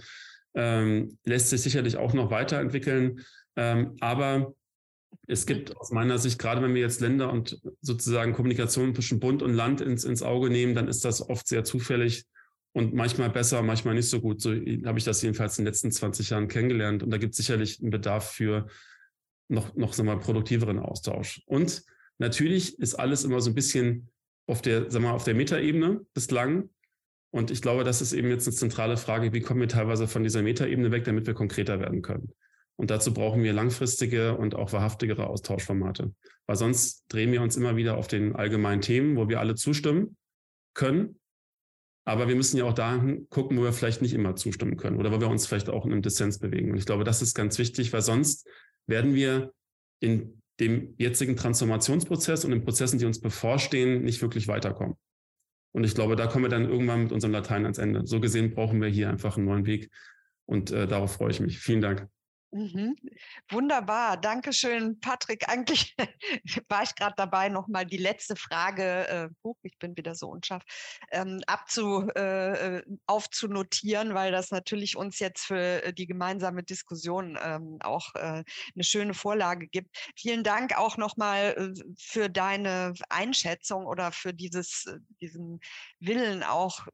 Ähm, lässt sich sicherlich auch noch weiterentwickeln. Ähm, aber es gibt aus meiner Sicht, gerade wenn wir jetzt Länder und sozusagen Kommunikation zwischen Bund und Land ins, ins Auge nehmen, dann ist das oft sehr zufällig und manchmal besser, manchmal nicht so gut. So habe ich das jedenfalls in den letzten 20 Jahren kennengelernt. Und da gibt es sicherlich einen Bedarf für noch, noch sagen wir mal, produktiveren Austausch. Und natürlich ist alles immer so ein bisschen auf der, sagen wir mal, auf der Metaebene bislang. Und ich glaube, das ist eben jetzt eine zentrale Frage, wie kommen wir teilweise von dieser Metaebene weg, damit wir konkreter werden können. Und dazu brauchen wir langfristige und auch wahrhaftigere Austauschformate. Weil sonst drehen wir uns immer wieder auf den allgemeinen Themen, wo wir alle zustimmen können. Aber wir müssen ja auch da gucken, wo wir vielleicht nicht immer zustimmen können oder wo wir uns vielleicht auch in einem Dissens bewegen. Und ich glaube, das ist ganz wichtig, weil sonst werden wir in dem jetzigen Transformationsprozess und den Prozessen, die uns bevorstehen, nicht wirklich weiterkommen. Und ich glaube, da kommen wir dann irgendwann mit unserem Latein ans Ende. So gesehen brauchen wir hier einfach einen neuen Weg. Und äh, darauf freue ich mich. Vielen Dank. Mhm. Wunderbar, Dankeschön, Patrick. Eigentlich war ich gerade dabei, nochmal die letzte Frage, äh, huch, ich bin wieder so unscharf, ähm, abzu, äh, äh, aufzunotieren, weil das natürlich uns jetzt für äh, die gemeinsame Diskussion ähm, auch äh, eine schöne Vorlage gibt. Vielen Dank auch nochmal äh, für deine Einschätzung oder für dieses, diesen Willen auch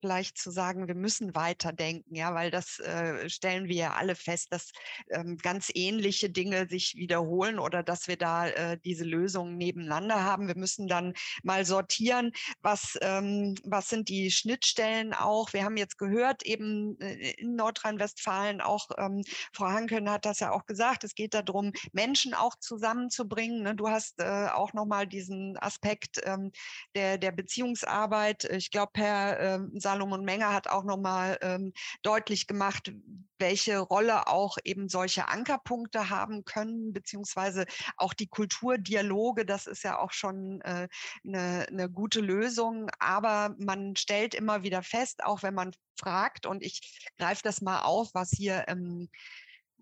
vielleicht zu sagen, wir müssen weiterdenken, ja, weil das äh, stellen wir ja alle fest, dass ähm, ganz ähnliche Dinge sich wiederholen oder dass wir da äh, diese Lösungen nebeneinander haben. Wir müssen dann mal sortieren, was, ähm, was sind die Schnittstellen auch. Wir haben jetzt gehört, eben äh, in Nordrhein-Westfalen auch, ähm, Frau Hanken hat das ja auch gesagt, es geht darum, Menschen auch zusammenzubringen. Ne? Du hast äh, auch nochmal diesen Aspekt ähm, der, der Beziehungsarbeit. Ich glaube, Herr ähm, Salomon Menger hat auch nochmal ähm, deutlich gemacht, welche Rolle auch eben solche Ankerpunkte haben können, beziehungsweise auch die Kulturdialoge, das ist ja auch schon äh, eine, eine gute Lösung. Aber man stellt immer wieder fest, auch wenn man fragt, und ich greife das mal auf, was hier im,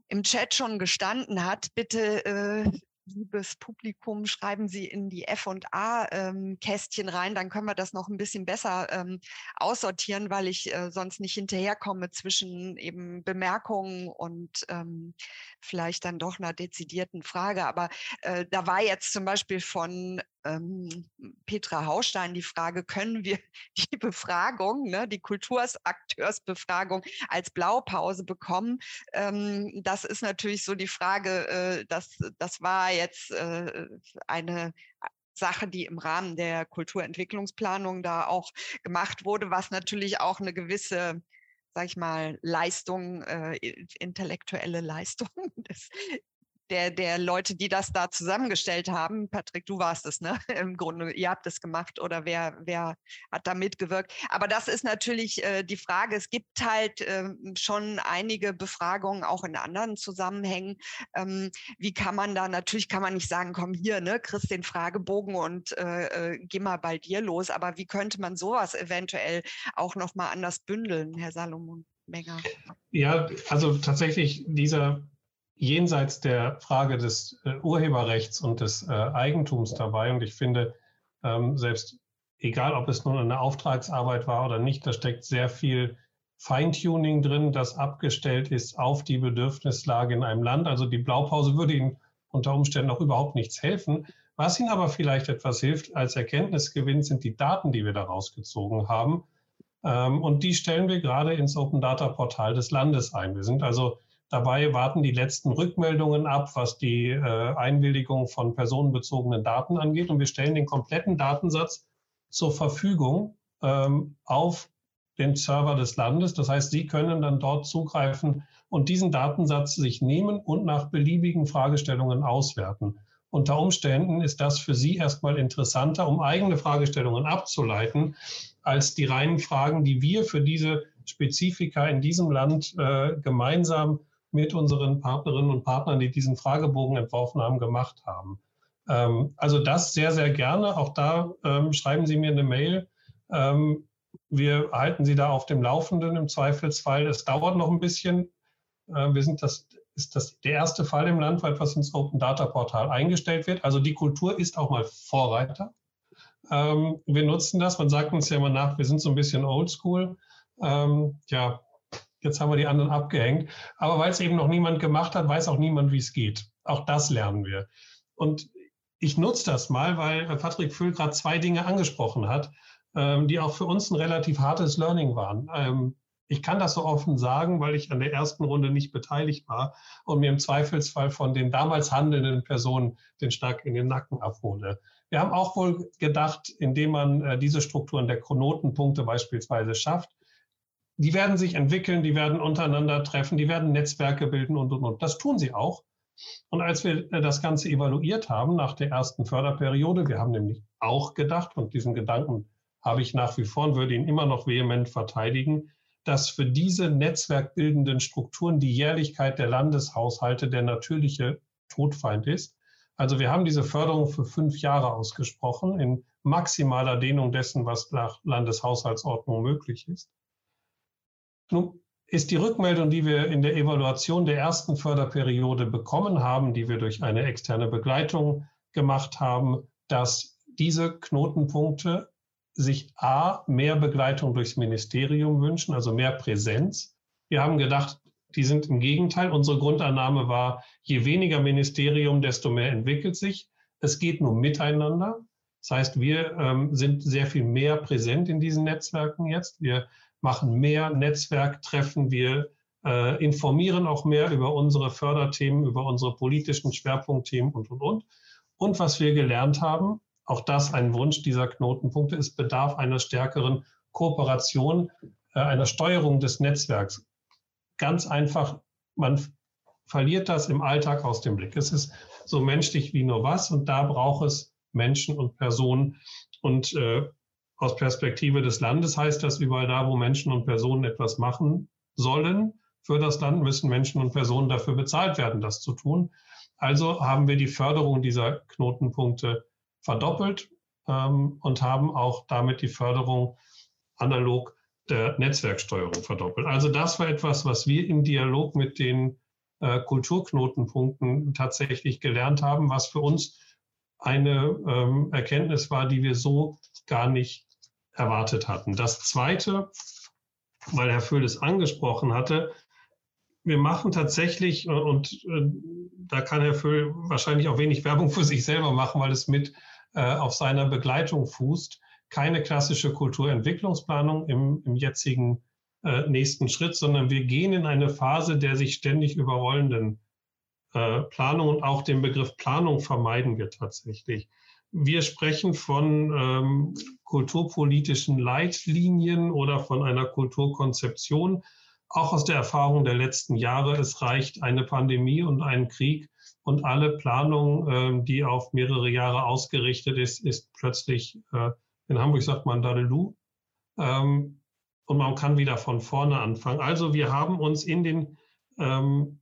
im Chat schon gestanden hat, bitte äh, liebes Publikum, schreiben Sie in die F&A-Kästchen ähm, rein, dann können wir das noch ein bisschen besser ähm, aussortieren, weil ich äh, sonst nicht hinterherkomme zwischen eben Bemerkungen und ähm, vielleicht dann doch einer dezidierten Frage. Aber äh, da war jetzt zum Beispiel von ähm, Petra Haustein die Frage, können wir die Befragung, ne, die Kultursakteursbefragung als Blaupause bekommen? Ähm, das ist natürlich so die Frage, äh, das, das war jetzt äh, eine Sache, die im Rahmen der Kulturentwicklungsplanung da auch gemacht wurde, was natürlich auch eine gewisse sag ich mal, Leistung, äh, intellektuelle Leistung des, der, der Leute, die das da zusammengestellt haben. Patrick, du warst es, ne? Im Grunde, ihr habt es gemacht oder wer, wer hat da mitgewirkt? Aber das ist natürlich äh, die Frage. Es gibt halt äh, schon einige Befragungen auch in anderen Zusammenhängen. Ähm, wie kann man da, natürlich kann man nicht sagen, komm hier, ne, kriegst den Fragebogen und äh, äh, geh mal bei dir los. Aber wie könnte man sowas eventuell auch nochmal anders bündeln, Herr Salomon? Menger. Ja, also tatsächlich dieser jenseits der Frage des äh, Urheberrechts und des äh, Eigentums dabei. Und ich finde, ähm, selbst egal, ob es nun eine Auftragsarbeit war oder nicht, da steckt sehr viel Feintuning drin, das abgestellt ist auf die Bedürfnislage in einem Land. Also die Blaupause würde Ihnen unter Umständen auch überhaupt nichts helfen. Was Ihnen aber vielleicht etwas hilft als Erkenntnisgewinn, sind die Daten, die wir daraus gezogen haben. Ähm, und die stellen wir gerade ins Open Data Portal des Landes ein. Wir sind also Dabei warten die letzten Rückmeldungen ab, was die äh, Einwilligung von personenbezogenen Daten angeht. Und wir stellen den kompletten Datensatz zur Verfügung ähm, auf den Server des Landes. Das heißt, Sie können dann dort zugreifen und diesen Datensatz sich nehmen und nach beliebigen Fragestellungen auswerten. Unter Umständen ist das für Sie erstmal interessanter, um eigene Fragestellungen abzuleiten, als die reinen Fragen, die wir für diese Spezifika in diesem Land äh, gemeinsam mit unseren Partnerinnen und Partnern, die diesen Fragebogen entworfen haben, gemacht haben. Ähm, also das sehr, sehr gerne. Auch da ähm, schreiben Sie mir eine Mail. Ähm, wir halten Sie da auf dem Laufenden im Zweifelsfall. Es dauert noch ein bisschen. Äh, wir sind das ist das der erste Fall im Land, was ins Open Data Portal eingestellt wird. Also die Kultur ist auch mal Vorreiter. Ähm, wir nutzen das. Man sagt uns ja immer nach, wir sind so ein bisschen oldschool. Ähm, ja, Jetzt haben wir die anderen abgehängt. Aber weil es eben noch niemand gemacht hat, weiß auch niemand, wie es geht. Auch das lernen wir. Und ich nutze das mal, weil Patrick Füll gerade zwei Dinge angesprochen hat, ähm, die auch für uns ein relativ hartes Learning waren. Ähm, ich kann das so offen sagen, weil ich an der ersten Runde nicht beteiligt war und mir im Zweifelsfall von den damals handelnden Personen den Schnack in den Nacken abhole. Wir haben auch wohl gedacht, indem man äh, diese Strukturen der Knotenpunkte beispielsweise schafft, die werden sich entwickeln, die werden untereinander treffen, die werden Netzwerke bilden und, und, und. Das tun sie auch. Und als wir äh, das Ganze evaluiert haben nach der ersten Förderperiode, wir haben nämlich auch gedacht, und diesen Gedanken habe ich nach wie vor und würde ihn immer noch vehement verteidigen, dass für diese netzwerkbildenden Strukturen die Jährlichkeit der Landeshaushalte der natürliche Todfeind ist. Also wir haben diese Förderung für fünf Jahre ausgesprochen, in maximaler Dehnung dessen, was nach Landeshaushaltsordnung möglich ist. Nun ist die Rückmeldung, die wir in der Evaluation der ersten Förderperiode bekommen haben, die wir durch eine externe Begleitung gemacht haben, dass diese Knotenpunkte sich A, mehr Begleitung durchs Ministerium wünschen, also mehr Präsenz. Wir haben gedacht, die sind im Gegenteil. Unsere Grundannahme war, je weniger Ministerium, desto mehr entwickelt sich. Es geht nur miteinander. Das heißt, wir ähm, sind sehr viel mehr präsent in diesen Netzwerken jetzt. Wir machen mehr Netzwerktreffen, wir äh, informieren auch mehr über unsere Förderthemen, über unsere politischen Schwerpunktthemen und, und, und. Und was wir gelernt haben, auch das ein Wunsch dieser Knotenpunkte, ist Bedarf einer stärkeren Kooperation, äh, einer Steuerung des Netzwerks. Ganz einfach, man verliert das im Alltag aus dem Blick. Es ist so menschlich wie nur was und da braucht es Menschen und Personen. Und äh, Aus Perspektive des Landes heißt das, überall da, wo Menschen und Personen etwas machen sollen für das Land, müssen Menschen und Personen dafür bezahlt werden, das zu tun. Also haben wir die Förderung dieser Knotenpunkte verdoppelt ähm, und haben auch damit die Förderung analog der Netzwerksteuerung verdoppelt. Also das war etwas, was wir im Dialog mit den äh, Kulturknotenpunkten tatsächlich gelernt haben, was für uns eine ähm, Erkenntnis war, die wir so gar nicht erwartet hatten. Das Zweite, weil Herr Föhl es angesprochen hatte, wir machen tatsächlich, und äh, da kann Herr Föhl wahrscheinlich auch wenig Werbung für sich selber machen, weil es mit äh, auf seiner Begleitung fußt, keine klassische Kulturentwicklungsplanung im, im jetzigen äh, nächsten Schritt, sondern wir gehen in eine Phase der sich ständig überrollenden äh, Planung und auch den Begriff Planung vermeiden wir tatsächlich. Wir sprechen von ähm, kulturpolitischen Leitlinien oder von einer Kulturkonzeption. Auch aus der Erfahrung der letzten Jahre, es reicht eine Pandemie und ein Krieg und alle Planung, äh, die auf mehrere Jahre ausgerichtet ist, ist plötzlich äh, in Hamburg sagt man Dadelou. Ähm, und man kann wieder von vorne anfangen. Also wir haben uns in den ähm,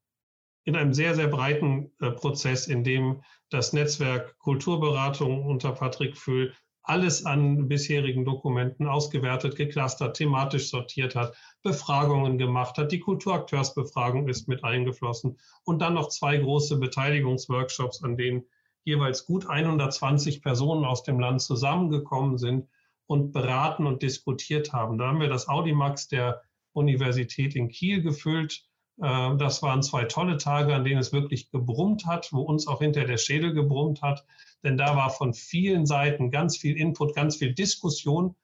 in einem sehr, sehr breiten äh, Prozess, in dem das Netzwerk Kulturberatung unter Patrick Föhl alles an bisherigen Dokumenten ausgewertet, geclustert, thematisch sortiert hat, Befragungen gemacht hat. Die Kulturakteursbefragung ist mit eingeflossen und dann noch zwei große Beteiligungsworkshops, an denen jeweils gut 120 Personen aus dem Land zusammengekommen sind und beraten und diskutiert haben. Da haben wir das Audimax der Universität in Kiel gefüllt. Äh, das waren zwei tolle Tage, an denen es wirklich gebrummt hat, wo uns auch hinter der Schädel gebrummt hat. Denn da war von vielen Seiten ganz viel Input, ganz viel Diskussion.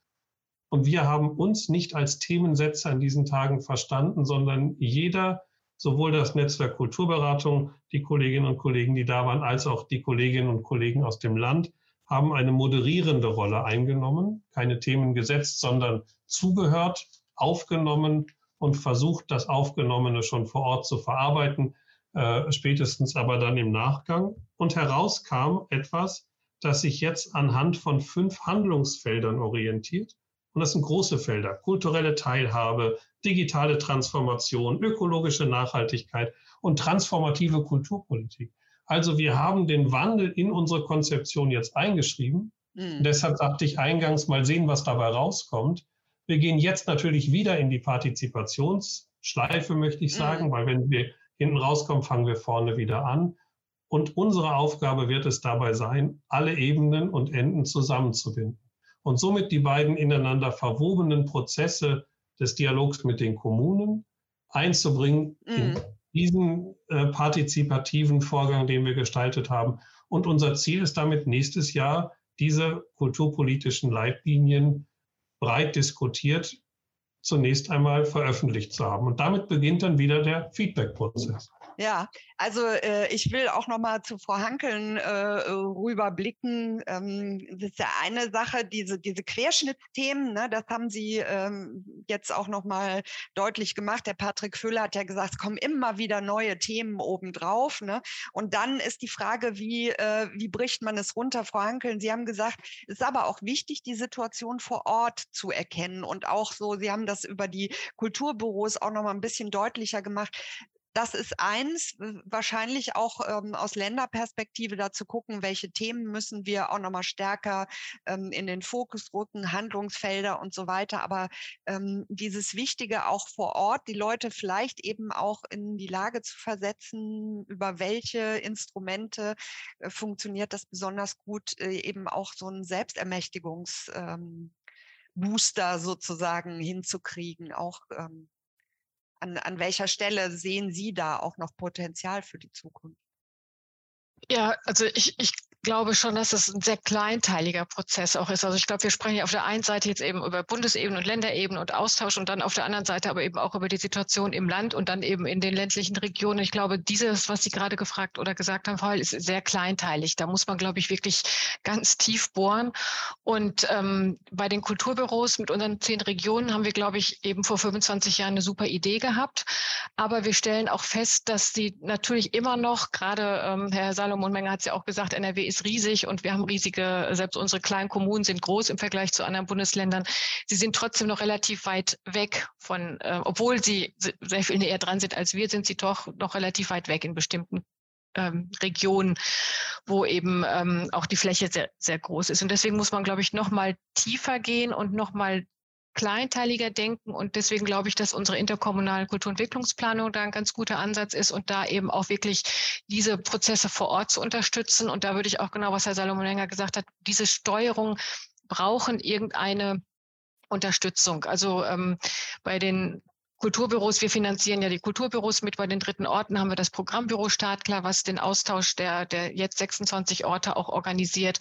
Und wir haben uns nicht als Themensetzer in diesen Tagen verstanden, sondern jeder sowohl das Netzwerk Kulturberatung, die Kolleginnen und Kollegen, die da waren, als auch die Kolleginnen und Kollegen aus dem Land haben eine moderierende Rolle eingenommen, keine Themen gesetzt, sondern zugehört, aufgenommen und versucht, das Aufgenommene schon vor Ort zu verarbeiten, äh, spätestens aber dann im Nachgang. Und heraus kam etwas, das sich jetzt anhand von fünf Handlungsfeldern orientiert. Und das sind große Felder. Kulturelle Teilhabe, digitale Transformation, ökologische Nachhaltigkeit und transformative Kulturpolitik. Also wir haben den Wandel in unsere Konzeption jetzt eingeschrieben. Mhm. Deshalb sagte ich eingangs mal sehen, was dabei rauskommt. Wir gehen jetzt natürlich wieder in die Partizipationsschleife, möchte ich sagen, mhm. weil wenn wir hinten rauskommen, fangen wir vorne wieder an. Und unsere Aufgabe wird es dabei sein, alle Ebenen und Enden zusammenzubinden und somit die beiden ineinander verwobenen Prozesse des Dialogs mit den Kommunen einzubringen mhm. in diesen äh, partizipativen Vorgang, den wir gestaltet haben. Und unser Ziel ist damit nächstes Jahr, diese kulturpolitischen Leitlinien breit diskutiert zunächst einmal veröffentlicht zu haben. Und damit beginnt dann wieder der Feedback-Prozess. Ja, also äh, ich will auch noch mal zu Frau Hankeln äh, rüberblicken. Ähm, das ist ja eine Sache, diese, diese Querschnittsthemen, ne, das haben Sie ähm, jetzt auch noch mal deutlich gemacht. Der Patrick Füller hat ja gesagt, es kommen immer wieder neue Themen obendrauf. Ne? Und dann ist die Frage, wie, äh, wie bricht man es runter? Frau Hankeln, Sie haben gesagt, es ist aber auch wichtig, die Situation vor Ort zu erkennen. Und auch so, Sie haben das über die Kulturbüros auch noch mal ein bisschen deutlicher gemacht das ist eins, wahrscheinlich auch ähm, aus Länderperspektive dazu gucken, welche Themen müssen wir auch nochmal stärker ähm, in den Fokus rücken, Handlungsfelder und so weiter. Aber ähm, dieses Wichtige auch vor Ort, die Leute vielleicht eben auch in die Lage zu versetzen, über welche Instrumente äh, funktioniert das besonders gut, äh, eben auch so ein Selbstermächtigungsbooster ähm, sozusagen hinzukriegen, auch ähm, an, an welcher Stelle sehen Sie da auch noch Potenzial für die Zukunft? Ja, also ich, ich glaube schon, dass es ein sehr kleinteiliger Prozess auch ist. Also ich glaube, wir sprechen ja auf der einen Seite jetzt eben über Bundesebene und Länderebene und Austausch und dann auf der anderen Seite aber eben auch über die Situation im Land und dann eben in den ländlichen Regionen. Ich glaube, dieses, was Sie gerade gefragt oder gesagt haben, Frau ist sehr kleinteilig. Da muss man, glaube ich, wirklich ganz tief bohren. Und ähm, bei den Kulturbüros mit unseren zehn Regionen haben wir, glaube ich, eben vor 25 Jahren eine super Idee gehabt. Aber wir stellen auch fest, dass sie natürlich immer noch, gerade ähm, Herr Salomon Menger hat es ja auch gesagt, NRW ist riesig und wir haben riesige, selbst unsere kleinen Kommunen sind groß im Vergleich zu anderen Bundesländern. Sie sind trotzdem noch relativ weit weg von, äh, obwohl sie sehr viel näher dran sind als wir, sind sie doch noch relativ weit weg in bestimmten ähm, Regionen, wo eben ähm, auch die Fläche sehr, sehr groß ist. Und deswegen muss man, glaube ich, noch mal tiefer gehen und noch mal kleinteiliger denken. Und deswegen glaube ich, dass unsere interkommunale Kulturentwicklungsplanung da ein ganz guter Ansatz ist und da eben auch wirklich diese Prozesse vor Ort zu unterstützen. Und da würde ich auch genau, was Herr Salomon länger gesagt hat, diese Steuerung brauchen irgendeine Unterstützung. Also ähm, bei den Kulturbüros, wir finanzieren ja die Kulturbüros mit. Bei den dritten Orten haben wir das Programmbüro Startklar, was den Austausch der, der jetzt 26 Orte auch organisiert.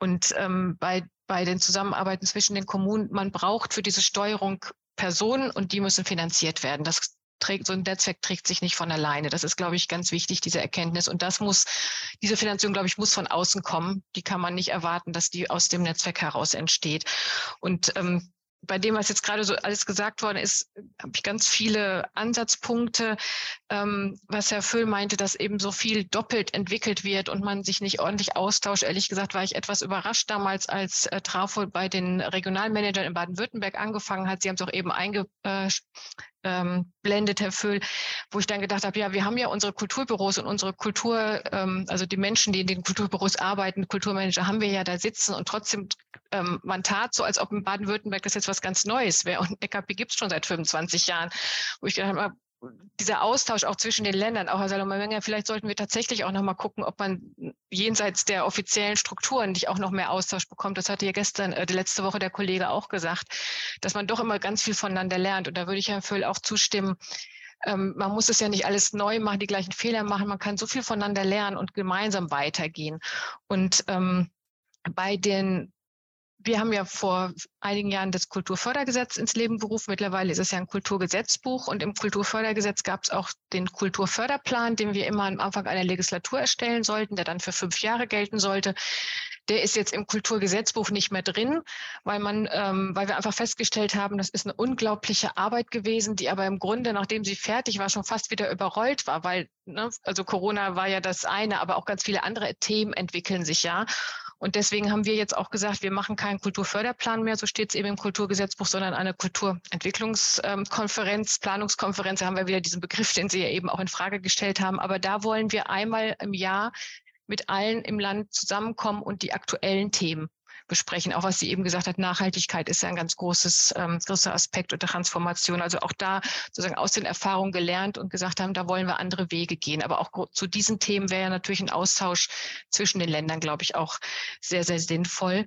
Und ähm, bei, bei den Zusammenarbeiten zwischen den Kommunen, man braucht für diese Steuerung Personen und die müssen finanziert werden. Das trägt, so ein Netzwerk trägt sich nicht von alleine. Das ist, glaube ich, ganz wichtig, diese Erkenntnis. Und das muss, diese Finanzierung, glaube ich, muss von außen kommen. Die kann man nicht erwarten, dass die aus dem Netzwerk heraus entsteht. Und ähm, bei dem, was jetzt gerade so alles gesagt worden ist, habe ich ganz viele Ansatzpunkte. Ähm, was Herr Föhl meinte, dass eben so viel doppelt entwickelt wird und man sich nicht ordentlich austauscht. Ehrlich gesagt war ich etwas überrascht damals, als äh, Trafo bei den Regionalmanagern in Baden-Württemberg angefangen hat. Sie haben es auch eben einge, äh, ähm, Herr Föhl, wo ich dann gedacht habe, ja, wir haben ja unsere Kulturbüros und unsere Kultur, ähm, also die Menschen, die in den Kulturbüros arbeiten, Kulturmanager haben wir ja da sitzen und trotzdem, ähm, man tat so, als ob in Baden-Württemberg das jetzt was ganz Neues wäre und EKP gibt es schon seit 25 Jahren, wo ich gedacht habe, dieser Austausch auch zwischen den Ländern, auch Herr Salomon vielleicht sollten wir tatsächlich auch nochmal gucken, ob man jenseits der offiziellen Strukturen nicht auch noch mehr Austausch bekommt. Das hatte ja gestern, äh, letzte Woche der Kollege auch gesagt, dass man doch immer ganz viel voneinander lernt. Und da würde ich Herrn Föhl auch zustimmen. Ähm, man muss es ja nicht alles neu machen, die gleichen Fehler machen. Man kann so viel voneinander lernen und gemeinsam weitergehen. Und ähm, bei den wir haben ja vor einigen Jahren das Kulturfördergesetz ins Leben gerufen. Mittlerweile ist es ja ein Kulturgesetzbuch und im Kulturfördergesetz gab es auch den Kulturförderplan, den wir immer am Anfang einer Legislatur erstellen sollten, der dann für fünf Jahre gelten sollte. Der ist jetzt im Kulturgesetzbuch nicht mehr drin, weil man, ähm, weil wir einfach festgestellt haben, das ist eine unglaubliche Arbeit gewesen, die aber im Grunde, nachdem sie fertig war, schon fast wieder überrollt war, weil, ne, also Corona war ja das eine, aber auch ganz viele andere Themen entwickeln sich ja. Und deswegen haben wir jetzt auch gesagt, wir machen keinen Kulturförderplan mehr, so steht es eben im Kulturgesetzbuch, sondern eine Kulturentwicklungskonferenz, Planungskonferenz. Da haben wir wieder diesen Begriff, den Sie ja eben auch in Frage gestellt haben. Aber da wollen wir einmal im Jahr mit allen im Land zusammenkommen und die aktuellen Themen besprechen. Auch was sie eben gesagt hat, Nachhaltigkeit ist ja ein ganz großes, ähm, großer Aspekt und Transformation. Also auch da sozusagen aus den Erfahrungen gelernt und gesagt haben, da wollen wir andere Wege gehen. Aber auch zu diesen Themen wäre ja natürlich ein Austausch zwischen den Ländern, glaube ich, auch sehr, sehr sinnvoll.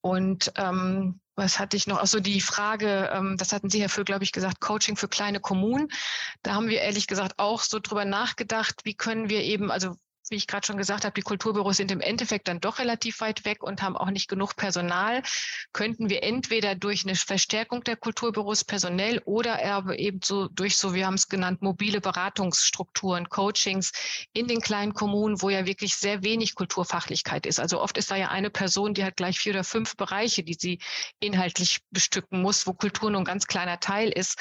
Und ähm, was hatte ich noch? Also die Frage, ähm, das hatten Sie, Herr Föhl, glaube ich, gesagt, Coaching für kleine Kommunen. Da haben wir ehrlich gesagt auch so drüber nachgedacht, wie können wir eben, also wie ich gerade schon gesagt habe, die Kulturbüros sind im Endeffekt dann doch relativ weit weg und haben auch nicht genug Personal, könnten wir entweder durch eine Verstärkung der Kulturbüros personell oder eben so durch so, wir haben es genannt, mobile Beratungsstrukturen, Coachings in den kleinen Kommunen, wo ja wirklich sehr wenig Kulturfachlichkeit ist. Also oft ist da ja eine Person, die hat gleich vier oder fünf Bereiche, die sie inhaltlich bestücken muss, wo Kultur nur ein ganz kleiner Teil ist.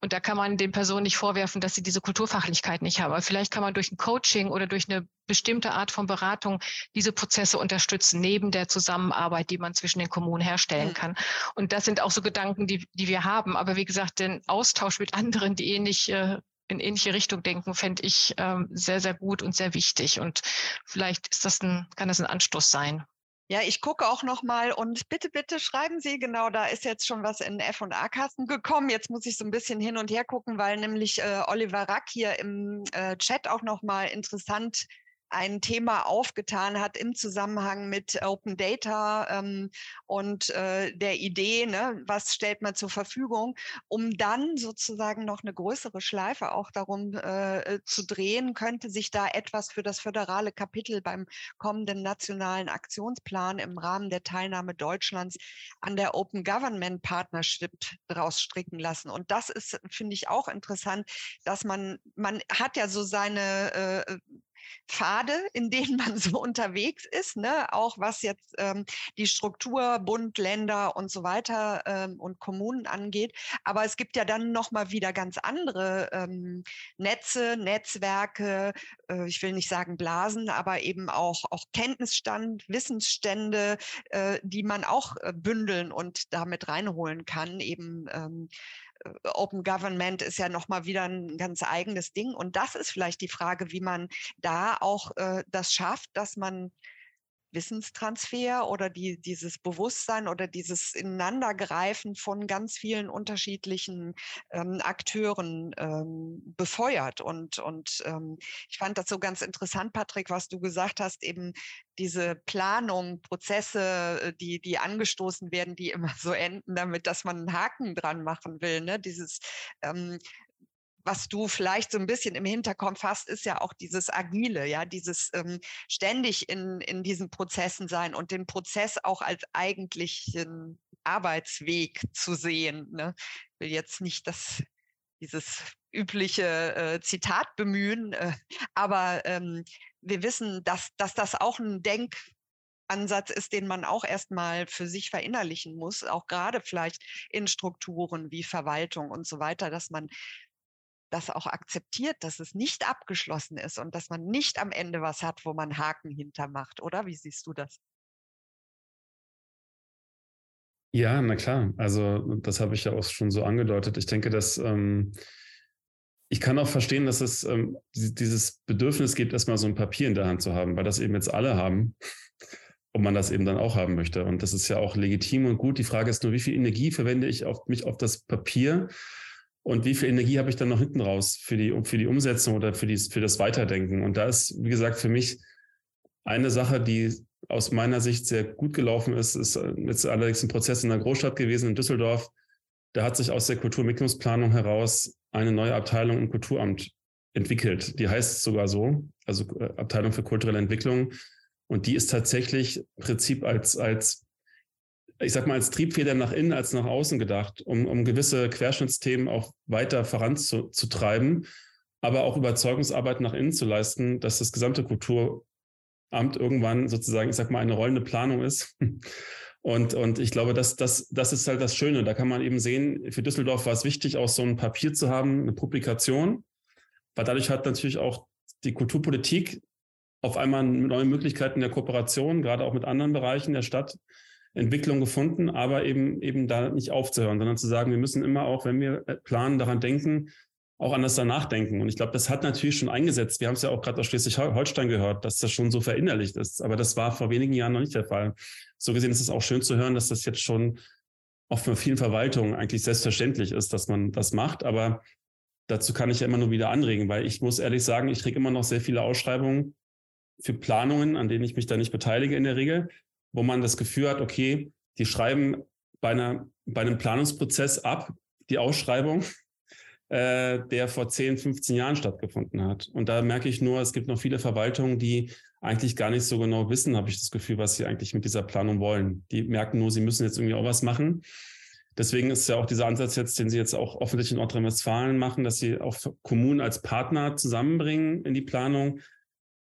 Und da kann man den Personen nicht vorwerfen, dass sie diese Kulturfachlichkeit nicht haben. Aber vielleicht kann man durch ein Coaching oder durch eine bestimmte Art von Beratung diese Prozesse unterstützen, neben der Zusammenarbeit, die man zwischen den Kommunen herstellen mhm. kann. Und das sind auch so Gedanken, die, die wir haben. Aber wie gesagt, den Austausch mit anderen, die ähnlich äh, in ähnliche Richtung denken, fände ich ähm, sehr, sehr gut und sehr wichtig. Und vielleicht ist das ein, kann das ein Anstoß sein. Ja, ich gucke auch noch mal und bitte, bitte schreiben Sie, genau, da ist jetzt schon was in F&A-Kasten gekommen. Jetzt muss ich so ein bisschen hin und her gucken, weil nämlich äh, Oliver Rack hier im äh, Chat auch noch mal interessant ein Thema aufgetan hat im Zusammenhang mit Open Data ähm, und äh, der Idee, ne, was stellt man zur Verfügung, um dann sozusagen noch eine größere Schleife auch darum äh, zu drehen, könnte sich da etwas für das föderale Kapitel beim kommenden nationalen Aktionsplan im Rahmen der Teilnahme Deutschlands an der Open Government Partnership daraus stricken lassen. Und das ist, finde ich, auch interessant, dass man, man hat ja so seine äh, Pfade, in denen man so unterwegs ist, ne? auch was jetzt ähm, die Struktur Bund, Länder und so weiter ähm, und Kommunen angeht. Aber es gibt ja dann nochmal wieder ganz andere ähm, Netze, Netzwerke, äh, ich will nicht sagen Blasen, aber eben auch, auch Kenntnisstand, Wissensstände, äh, die man auch äh, bündeln und damit reinholen kann, eben ähm, äh, Open Government ist ja nochmal wieder ein ganz eigenes Ding. Und das ist vielleicht die Frage, wie man da auch äh, das schafft, dass man Wissenstransfer oder die, dieses Bewusstsein oder dieses Ineinandergreifen von ganz vielen unterschiedlichen ähm, Akteuren ähm, befeuert. Und, und ähm, ich fand das so ganz interessant, Patrick, was du gesagt hast, eben diese Planung, Prozesse, äh, die, die angestoßen werden, die immer so enden damit, dass man einen Haken dran machen will. Ne? Dieses ähm, was du vielleicht so ein bisschen im Hinterkopf hast, ist ja auch dieses Agile, ja, dieses ähm, ständig in, in diesen Prozessen sein und den Prozess auch als eigentlichen Arbeitsweg zu sehen. Ne? Ich will jetzt nicht das, dieses übliche äh, Zitat bemühen, äh, aber ähm, wir wissen, dass, dass das auch ein Denk Ansatz ist, den man auch erstmal für sich verinnerlichen muss, auch gerade vielleicht in Strukturen wie Verwaltung und so weiter, dass man das auch akzeptiert, dass es nicht abgeschlossen ist und dass man nicht am Ende was hat, wo man Haken hintermacht, oder? Wie siehst du das? Ja, na klar. Also das habe ich ja auch schon so angedeutet. Ich denke, dass ähm, ich kann auch verstehen, dass es ähm, dieses Bedürfnis gibt, erstmal so ein Papier in der Hand zu haben, weil das eben jetzt alle haben und man das eben dann auch haben möchte. Und das ist ja auch legitim und gut. Die Frage ist nur, wie viel Energie verwende ich auf mich auf das Papier und wie viel Energie habe ich dann noch hinten raus für die, für die Umsetzung oder für, die, für das Weiterdenken? Und da ist, wie gesagt, für mich eine Sache, die aus meiner Sicht sehr gut gelaufen ist, ist jetzt allerdings ein Prozess in der Großstadt gewesen, in Düsseldorf. Da hat sich aus der Kulturentwicklungsplanung heraus eine neue Abteilung im Kulturamt entwickelt. Die heißt sogar so, also äh, Abteilung für kulturelle Entwicklung. Und die ist tatsächlich im Prinzip als, als ich sag mal, als Triebfeder nach innen als nach außen gedacht, um, um gewisse Querschnittsthemen auch weiter voranzutreiben, aber auch Überzeugungsarbeit nach innen zu leisten, dass das gesamte Kulturamt irgendwann sozusagen, ich sag mal, eine rollende Planung ist. Und, und ich glaube, das, das, das ist halt das Schöne. Da kann man eben sehen, für Düsseldorf war es wichtig, auch so ein Papier zu haben, eine Publikation, weil dadurch hat natürlich auch die Kulturpolitik auf einmal neue Möglichkeiten der Kooperation, gerade auch mit anderen Bereichen der Stadt, Entwicklung gefunden, aber eben, eben da nicht aufzuhören, sondern zu sagen, wir müssen immer auch, wenn wir äh, planen, daran denken, auch anders danach denken. Und ich glaube, das hat natürlich schon eingesetzt. Wir haben es ja auch gerade aus Schleswig-Holstein gehört, dass das schon so verinnerlicht ist. Aber das war vor wenigen Jahren noch nicht der Fall. So gesehen ist es auch schön zu hören, dass das jetzt schon auch von vielen Verwaltungen eigentlich selbstverständlich ist, dass man das macht. Aber dazu kann ich ja immer nur wieder anregen, weil ich muss ehrlich sagen, ich kriege immer noch sehr viele Ausschreibungen für Planungen, an denen ich mich da nicht beteilige in der Regel wo man das Gefühl hat, okay, die schreiben bei, einer, bei einem Planungsprozess ab, die Ausschreibung, äh, der vor 10, 15 Jahren stattgefunden hat. Und da merke ich nur, es gibt noch viele Verwaltungen, die eigentlich gar nicht so genau wissen, habe ich das Gefühl, was sie eigentlich mit dieser Planung wollen. Die merken nur, sie müssen jetzt irgendwie auch was machen. Deswegen ist ja auch dieser Ansatz jetzt, den Sie jetzt auch offensichtlich in Nordrhein-Westfalen machen, dass Sie auch Kommunen als Partner zusammenbringen in die Planung,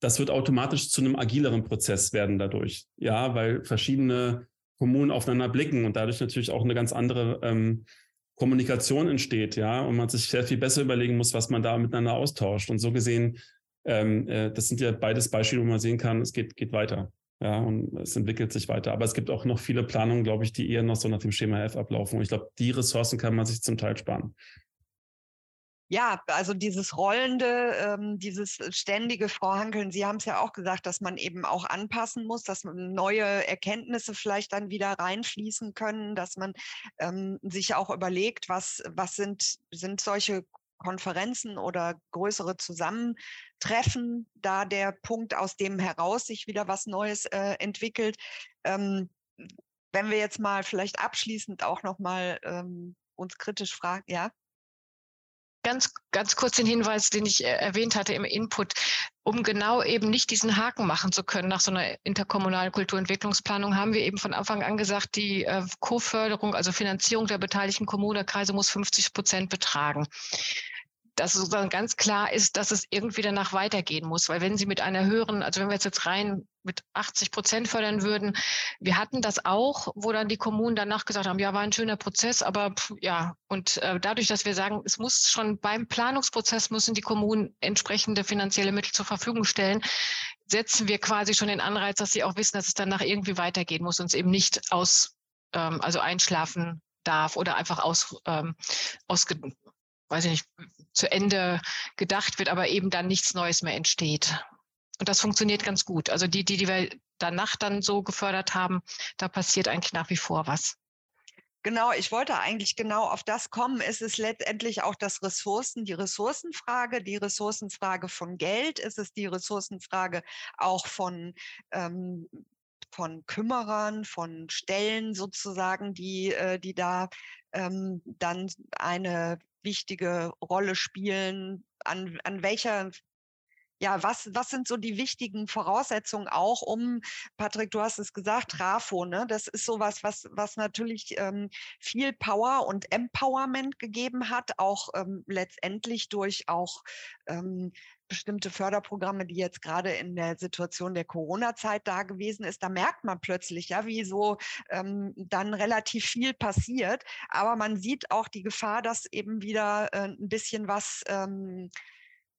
das wird automatisch zu einem agileren Prozess werden dadurch. Ja, weil verschiedene Kommunen aufeinander blicken und dadurch natürlich auch eine ganz andere ähm, Kommunikation entsteht, ja, und man sich sehr viel besser überlegen muss, was man da miteinander austauscht. Und so gesehen, ähm, äh, das sind ja beides Beispiele, wo man sehen kann, es geht, geht weiter. Ja, und es entwickelt sich weiter. Aber es gibt auch noch viele Planungen, glaube ich, die eher noch so nach dem Schema F ablaufen. Und ich glaube, die Ressourcen kann man sich zum Teil sparen. Ja, also dieses rollende, ähm, dieses ständige Vorhankeln, Sie haben es ja auch gesagt, dass man eben auch anpassen muss, dass neue Erkenntnisse vielleicht dann wieder reinfließen können, dass man ähm, sich auch überlegt, was, was sind, sind solche Konferenzen oder größere Zusammentreffen da der Punkt, aus dem heraus sich wieder was Neues äh, entwickelt. Ähm, wenn wir jetzt mal vielleicht abschließend auch nochmal ähm, uns kritisch fragen, ja? Ganz, ganz kurz den Hinweis, den ich äh, erwähnt hatte im Input, um genau eben nicht diesen Haken machen zu können nach so einer interkommunalen Kulturentwicklungsplanung, haben wir eben von Anfang an gesagt, die äh, Co-Förderung, also Finanzierung der beteiligten Kommunen, der Kreise muss 50 Prozent betragen. Dass sozusagen ganz klar ist, dass es irgendwie danach weitergehen muss. Weil wenn Sie mit einer höheren, also wenn wir jetzt, rein mit 80 Prozent fördern würden, wir hatten das auch, wo dann die Kommunen danach gesagt haben, ja, war ein schöner Prozess, aber pff, ja, und äh, dadurch, dass wir sagen, es muss schon beim Planungsprozess müssen die Kommunen entsprechende finanzielle Mittel zur Verfügung stellen, setzen wir quasi schon den Anreiz, dass sie auch wissen, dass es danach irgendwie weitergehen muss und es eben nicht aus, ähm, also einschlafen darf oder einfach aus, ähm, aus weiß ich nicht, zu Ende gedacht wird, aber eben dann nichts Neues mehr entsteht. Und das funktioniert ganz gut. Also die, die, die wir danach dann so gefördert haben, da passiert eigentlich nach wie vor was. Genau, ich wollte eigentlich genau auf das kommen. Es ist letztendlich auch das Ressourcen, die Ressourcenfrage, die Ressourcenfrage von Geld. Es ist die Ressourcenfrage auch von ähm, von Kümmerern, von Stellen sozusagen, die, äh, die da ähm, dann eine wichtige Rolle spielen, an, an welcher ja, was, was sind so die wichtigen Voraussetzungen auch, um, Patrick, du hast es gesagt, Trafo, ne? Das ist sowas, was, was natürlich ähm, viel Power und Empowerment gegeben hat, auch ähm, letztendlich durch auch ähm, bestimmte Förderprogramme, die jetzt gerade in der Situation der Corona-Zeit da gewesen ist, da merkt man plötzlich, ja, wie so ähm, dann relativ viel passiert. Aber man sieht auch die Gefahr, dass eben wieder äh, ein bisschen was ähm,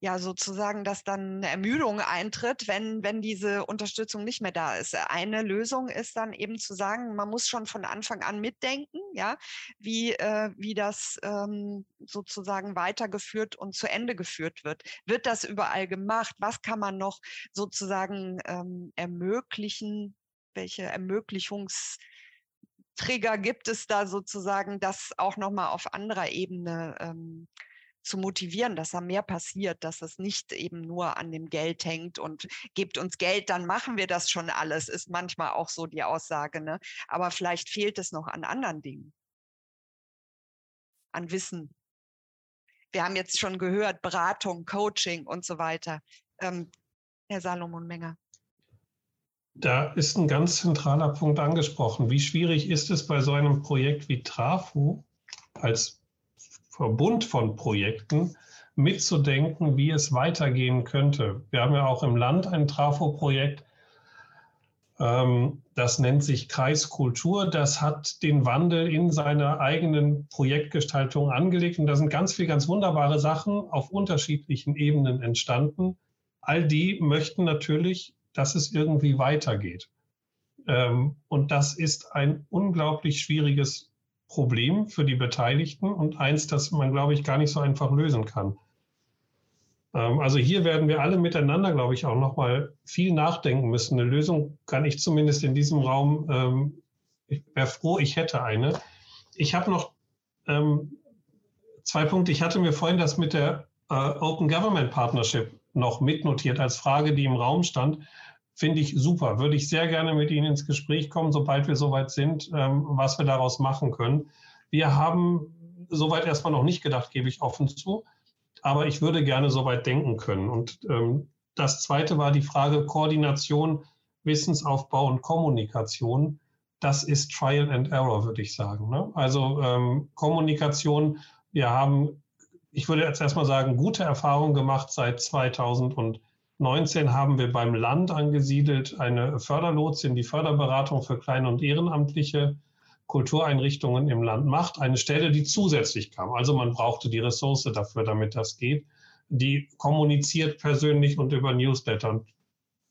ja sozusagen, dass dann eine Ermüdung eintritt, wenn, wenn diese Unterstützung nicht mehr da ist. Eine Lösung ist dann eben zu sagen, man muss schon von Anfang an mitdenken, ja, wie, äh, wie das ähm, sozusagen weitergeführt und zu Ende geführt wird. Wird das überall gemacht? Was kann man noch sozusagen ähm, ermöglichen? Welche Ermöglichungstrigger gibt es da sozusagen, das auch nochmal auf anderer Ebene ähm, zu motivieren, dass da mehr passiert, dass es nicht eben nur an dem Geld hängt und gebt uns Geld, dann machen wir das schon alles, ist manchmal auch so die Aussage. Ne? Aber vielleicht fehlt es noch an anderen Dingen, an Wissen. Wir haben jetzt schon gehört, Beratung, Coaching und so weiter. Ähm, Herr Salomon Menger. Da ist ein ganz zentraler Punkt angesprochen. Wie schwierig ist es bei so einem Projekt wie Trafo als Verbund von Projekten mitzudenken, wie es weitergehen könnte. Wir haben ja auch im Land ein Trafo-Projekt, ähm, das nennt sich Kreiskultur. Das hat den Wandel in seiner eigenen Projektgestaltung angelegt. Und da sind ganz viele ganz wunderbare Sachen auf unterschiedlichen Ebenen entstanden. All die möchten natürlich, dass es irgendwie weitergeht. Ähm, und das ist ein unglaublich schwieriges Problem für die Beteiligten und eins, das man, glaube ich, gar nicht so einfach lösen kann. Ähm, also hier werden wir alle miteinander, glaube ich, auch noch mal viel nachdenken müssen. Eine Lösung kann ich zumindest in diesem Raum, ähm, ich wäre froh, ich hätte eine. Ich habe noch ähm, zwei Punkte. Ich hatte mir vorhin das mit der äh, Open Government Partnership noch mitnotiert als Frage, die im Raum stand finde ich super. Würde ich sehr gerne mit Ihnen ins Gespräch kommen, sobald wir soweit sind, ähm, was wir daraus machen können. Wir haben soweit erstmal noch nicht gedacht, gebe ich offen zu. Aber ich würde gerne soweit denken können. Und ähm, das zweite war die Frage Koordination, Wissensaufbau und Kommunikation. Das ist Trial and Error, würde ich sagen. Ne? Also ähm, Kommunikation, wir haben, ich würde jetzt erstmal sagen, gute Erfahrungen gemacht seit 2000 und 19 haben wir beim Land angesiedelt eine Förderlotsin, die Förderberatung für kleine und ehrenamtliche Kultureinrichtungen im Land macht. Eine Stelle, die zusätzlich kam. Also man brauchte die Ressource dafür, damit das geht. Die kommuniziert persönlich und über Newsletter. Und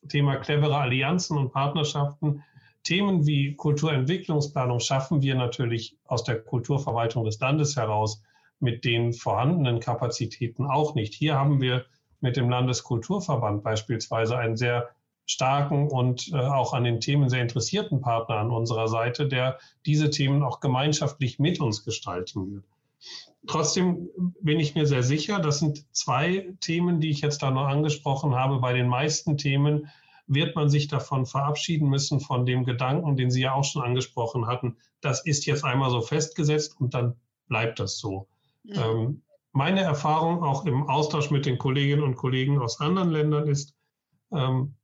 Thema clevere Allianzen und Partnerschaften. Themen wie Kulturentwicklungsplanung schaffen wir natürlich aus der Kulturverwaltung des Landes heraus mit den vorhandenen Kapazitäten auch nicht. Hier haben wir mit dem Landeskulturverband beispielsweise einen sehr starken und äh, auch an den Themen sehr interessierten Partner an unserer Seite, der diese Themen auch gemeinschaftlich mit uns gestalten wird. Trotzdem bin ich mir sehr sicher, das sind zwei Themen, die ich jetzt da noch angesprochen habe. Bei den meisten Themen wird man sich davon verabschieden müssen, von dem Gedanken, den Sie ja auch schon angesprochen hatten. Das ist jetzt einmal so festgesetzt und dann bleibt das so. Ja. Ähm, meine Erfahrung auch im Austausch mit den Kolleginnen und Kollegen aus anderen Ländern ist, ähm,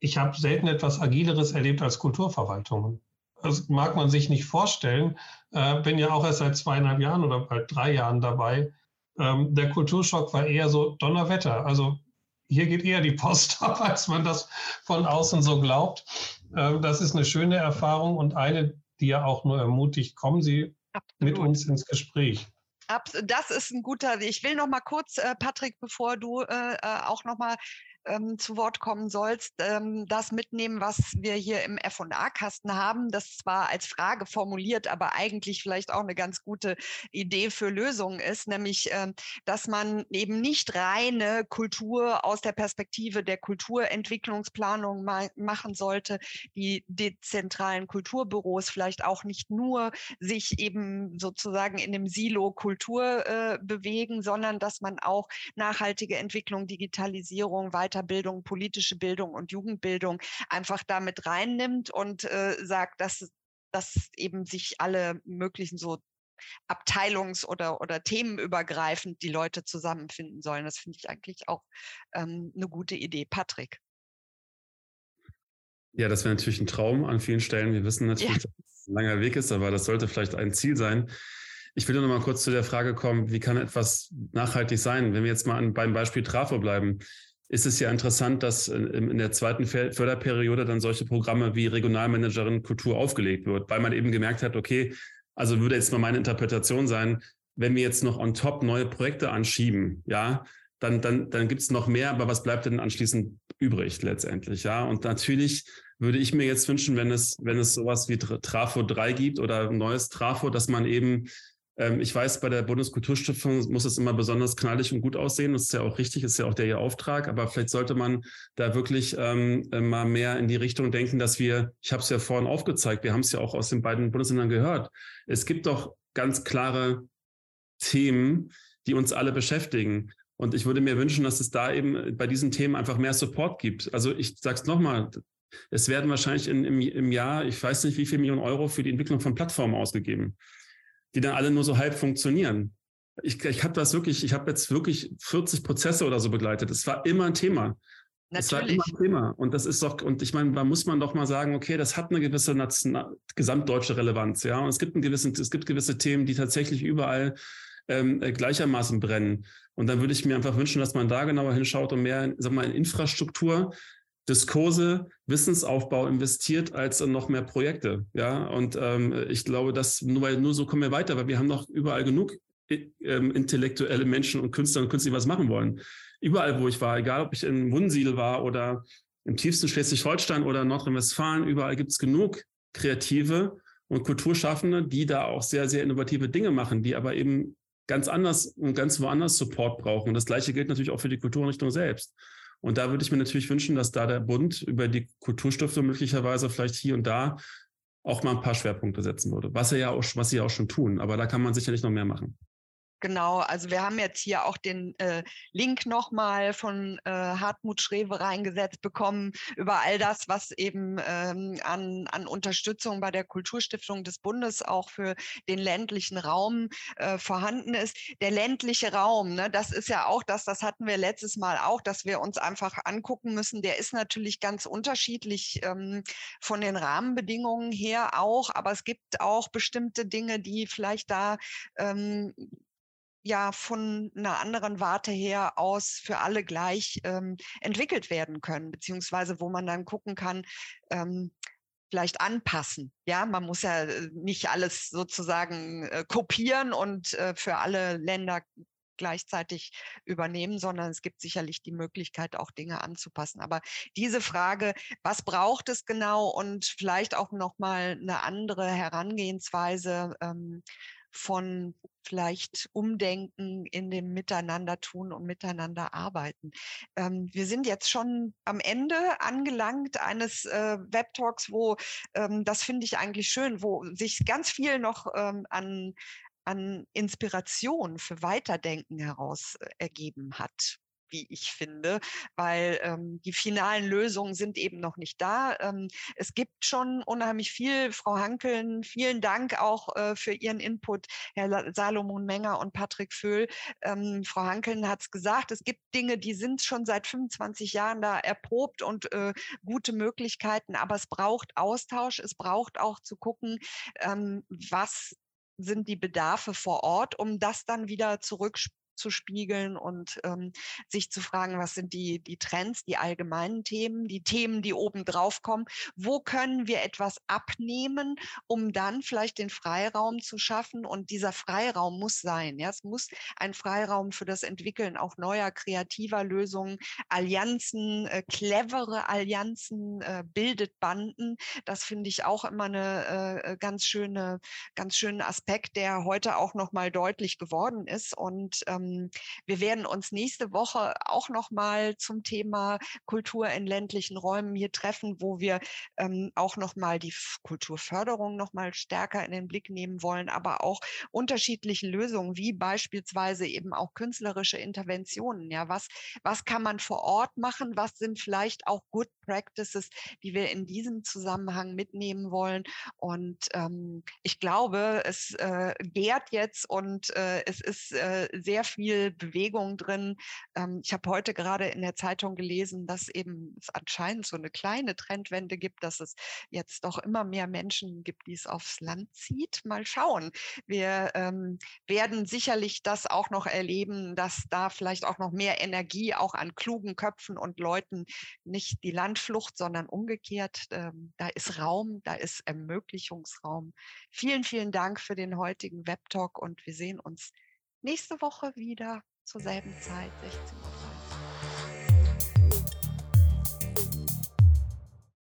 ich habe selten etwas Agileres erlebt als Kulturverwaltungen. Das mag man sich nicht vorstellen. Äh, bin ja auch erst seit zweieinhalb Jahren oder bald drei Jahren dabei. Ähm, der Kulturschock war eher so Donnerwetter. Also hier geht eher die Post ab, als man das von außen so glaubt. Ähm, das ist eine schöne Erfahrung und eine, die ja auch nur ermutigt, kommen Sie Absolut. mit uns ins Gespräch. Das ist ein guter. Ich will noch mal kurz, äh, Patrick, bevor du äh, äh auch noch mal ähm, zu Wort kommen sollst, ähm, das mitnehmen, was wir hier im F&A-Kasten haben. Das zwar als Frage formuliert, aber eigentlich vielleicht auch eine ganz gute Idee für Lösungen ist, nämlich, ähm, dass man eben nicht reine Kultur aus der Perspektive der Kulturentwicklungsplanung ma machen sollte, die dezentralen Kulturbüros vielleicht auch nicht nur sich eben sozusagen in dem Silo Kultur äh, bewegen, sondern dass man auch nachhaltige Entwicklung, Digitalisierung, weiter Weiterbildung, politische Bildung und Jugendbildung einfach damit reinnimmt und äh, sagt, dass, dass eben sich alle möglichen so abteilungs- oder, oder themenübergreifend die Leute zusammenfinden sollen. Das finde ich eigentlich auch ähm, eine gute Idee. Patrick. Ja, das wäre natürlich ein Traum an vielen Stellen. Wir wissen natürlich, ja. dass es ein langer Weg ist, aber das sollte vielleicht ein Ziel sein. Ich will noch mal kurz zu der Frage kommen, wie kann etwas nachhaltig sein? Wenn wir jetzt mal an, beim Beispiel Trafo bleiben ist es ja interessant, dass in der zweiten Förderperiode dann solche Programme wie Regionalmanagerin Kultur aufgelegt wird, weil man eben gemerkt hat, okay, also würde jetzt mal meine Interpretation sein, wenn wir jetzt noch on top neue Projekte anschieben, ja, dann, dann, dann gibt es noch mehr, aber was bleibt denn anschließend übrig letztendlich, ja? Und natürlich würde ich mir jetzt wünschen, wenn es, wenn es sowas wie Trafo 3 gibt oder ein neues Trafo, dass man eben ich weiß, bei der Bundeskulturstiftung muss es immer besonders knallig und gut aussehen. Das ist ja auch richtig, ist ja auch der ihr Auftrag. Aber vielleicht sollte man da wirklich ähm, mal mehr in die Richtung denken, dass wir, ich habe es ja vorhin aufgezeigt, wir haben es ja auch aus den beiden Bundesländern gehört. Es gibt doch ganz klare Themen, die uns alle beschäftigen. Und ich würde mir wünschen, dass es da eben bei diesen Themen einfach mehr Support gibt. Also ich sage es nochmal, es werden wahrscheinlich in, im, im Jahr, ich weiß nicht, wie viel Millionen Euro für die Entwicklung von Plattformen ausgegeben die dann alle nur so halb funktionieren. Ich, ich habe das wirklich, ich habe jetzt wirklich 40 Prozesse oder so begleitet. Es war immer ein Thema. Natürlich. Es war immer ein Thema. Und das ist doch, und ich meine, da muss man doch mal sagen, okay, das hat eine gewisse National gesamtdeutsche Relevanz, ja. Und es gibt, einen gewissen, es gibt gewisse Themen, die tatsächlich überall ähm, äh, gleichermaßen brennen. Und dann würde ich mir einfach wünschen, dass man da genauer hinschaut und mehr, sag mal, in Infrastruktur Diskurse, Wissensaufbau investiert als noch mehr Projekte. Ja, und ähm, ich glaube, dass nur, weil, nur so kommen wir weiter, weil wir haben noch überall genug ähm, intellektuelle Menschen und Künstler und Künstler, die was machen wollen. Überall, wo ich war, egal ob ich in Wunsiedel war oder im tiefsten Schleswig-Holstein oder Nordrhein-Westfalen, überall gibt es genug Kreative und Kulturschaffende, die da auch sehr, sehr innovative Dinge machen, die aber eben ganz anders und ganz woanders Support brauchen. Und das Gleiche gilt natürlich auch für die Kulturrichtung selbst. Und da würde ich mir natürlich wünschen, dass da der Bund über die Kulturstiftung möglicherweise vielleicht hier und da auch mal ein paar Schwerpunkte setzen würde, was sie ja auch, was sie ja auch schon tun. Aber da kann man sicherlich noch mehr machen. Genau, also wir haben jetzt hier auch den äh, Link nochmal von äh, Hartmut Schrewe reingesetzt bekommen über all das, was eben ähm, an, an Unterstützung bei der Kulturstiftung des Bundes auch für den ländlichen Raum äh, vorhanden ist. Der ländliche Raum, ne, das ist ja auch das, das hatten wir letztes Mal auch, dass wir uns einfach angucken müssen. Der ist natürlich ganz unterschiedlich ähm, von den Rahmenbedingungen her auch, aber es gibt auch bestimmte Dinge, die vielleicht da ähm, ja von einer anderen Warte her aus für alle gleich ähm, entwickelt werden können, beziehungsweise wo man dann gucken kann, ähm, vielleicht anpassen. Ja, man muss ja äh, nicht alles sozusagen äh, kopieren und äh, für alle Länder gleichzeitig übernehmen, sondern es gibt sicherlich die Möglichkeit, auch Dinge anzupassen. Aber diese Frage, was braucht es genau und vielleicht auch nochmal eine andere Herangehensweise, ähm, von vielleicht Umdenken in dem Miteinander tun und miteinander arbeiten. Ähm, wir sind jetzt schon am Ende angelangt eines äh, Webtalks, wo ähm, das finde ich eigentlich schön, wo sich ganz viel noch ähm, an an Inspiration für Weiterdenken heraus äh, ergeben hat wie ich finde, weil ähm, die finalen Lösungen sind eben noch nicht da. Ähm, es gibt schon unheimlich viel. Frau Hankeln, vielen Dank auch äh, für Ihren Input, Herr Salomon Menger und Patrick Föhl. Ähm, Frau Hankeln hat es gesagt, es gibt Dinge, die sind schon seit 25 Jahren da erprobt und äh, gute Möglichkeiten, aber es braucht Austausch, es braucht auch zu gucken, ähm, was sind die Bedarfe vor Ort, um das dann wieder zurück zurückzuspiegeln und ähm, sich zu fragen, was sind die, die Trends, die allgemeinen Themen, die Themen, die oben drauf kommen. Wo können wir etwas abnehmen, um dann vielleicht den Freiraum zu schaffen? Und dieser Freiraum muss sein. Ja, es muss ein Freiraum für das Entwickeln auch neuer kreativer Lösungen, Allianzen, äh, clevere Allianzen äh, bildet Banden. Das finde ich auch immer eine äh, ganz schöne, ganz schönen Aspekt, der heute auch noch mal deutlich geworden ist. Und ähm, wir werden uns nächste Woche auch noch mal zum Thema Kultur in ländlichen Räumen hier treffen, wo wir ähm, auch noch mal die Kulturförderung noch mal stärker in den Blick nehmen wollen, aber auch unterschiedliche Lösungen, wie beispielsweise eben auch künstlerische Interventionen. Ja, was, was kann man vor Ort machen? Was sind vielleicht auch Good Practices, die wir in diesem Zusammenhang mitnehmen wollen? Und ähm, ich glaube, es äh, gärt jetzt und äh, es ist äh, sehr viel Bewegung drin. Ähm, ich habe heute gerade in der Zeitung gelesen, dass eben es anscheinend so eine kleine Trendwende gibt, dass es jetzt doch immer mehr Menschen gibt, die es aufs Land zieht. Mal schauen. Wir ähm, werden sicherlich das auch noch erleben, dass da vielleicht auch noch mehr Energie auch an klugen Köpfen und Leuten nicht die Landflucht, sondern umgekehrt. Ähm, da ist Raum, da ist Ermöglichungsraum. Vielen, vielen Dank für den heutigen Webtalk und wir sehen uns nächste Woche wieder zur selben Zeit, 16 Uhr.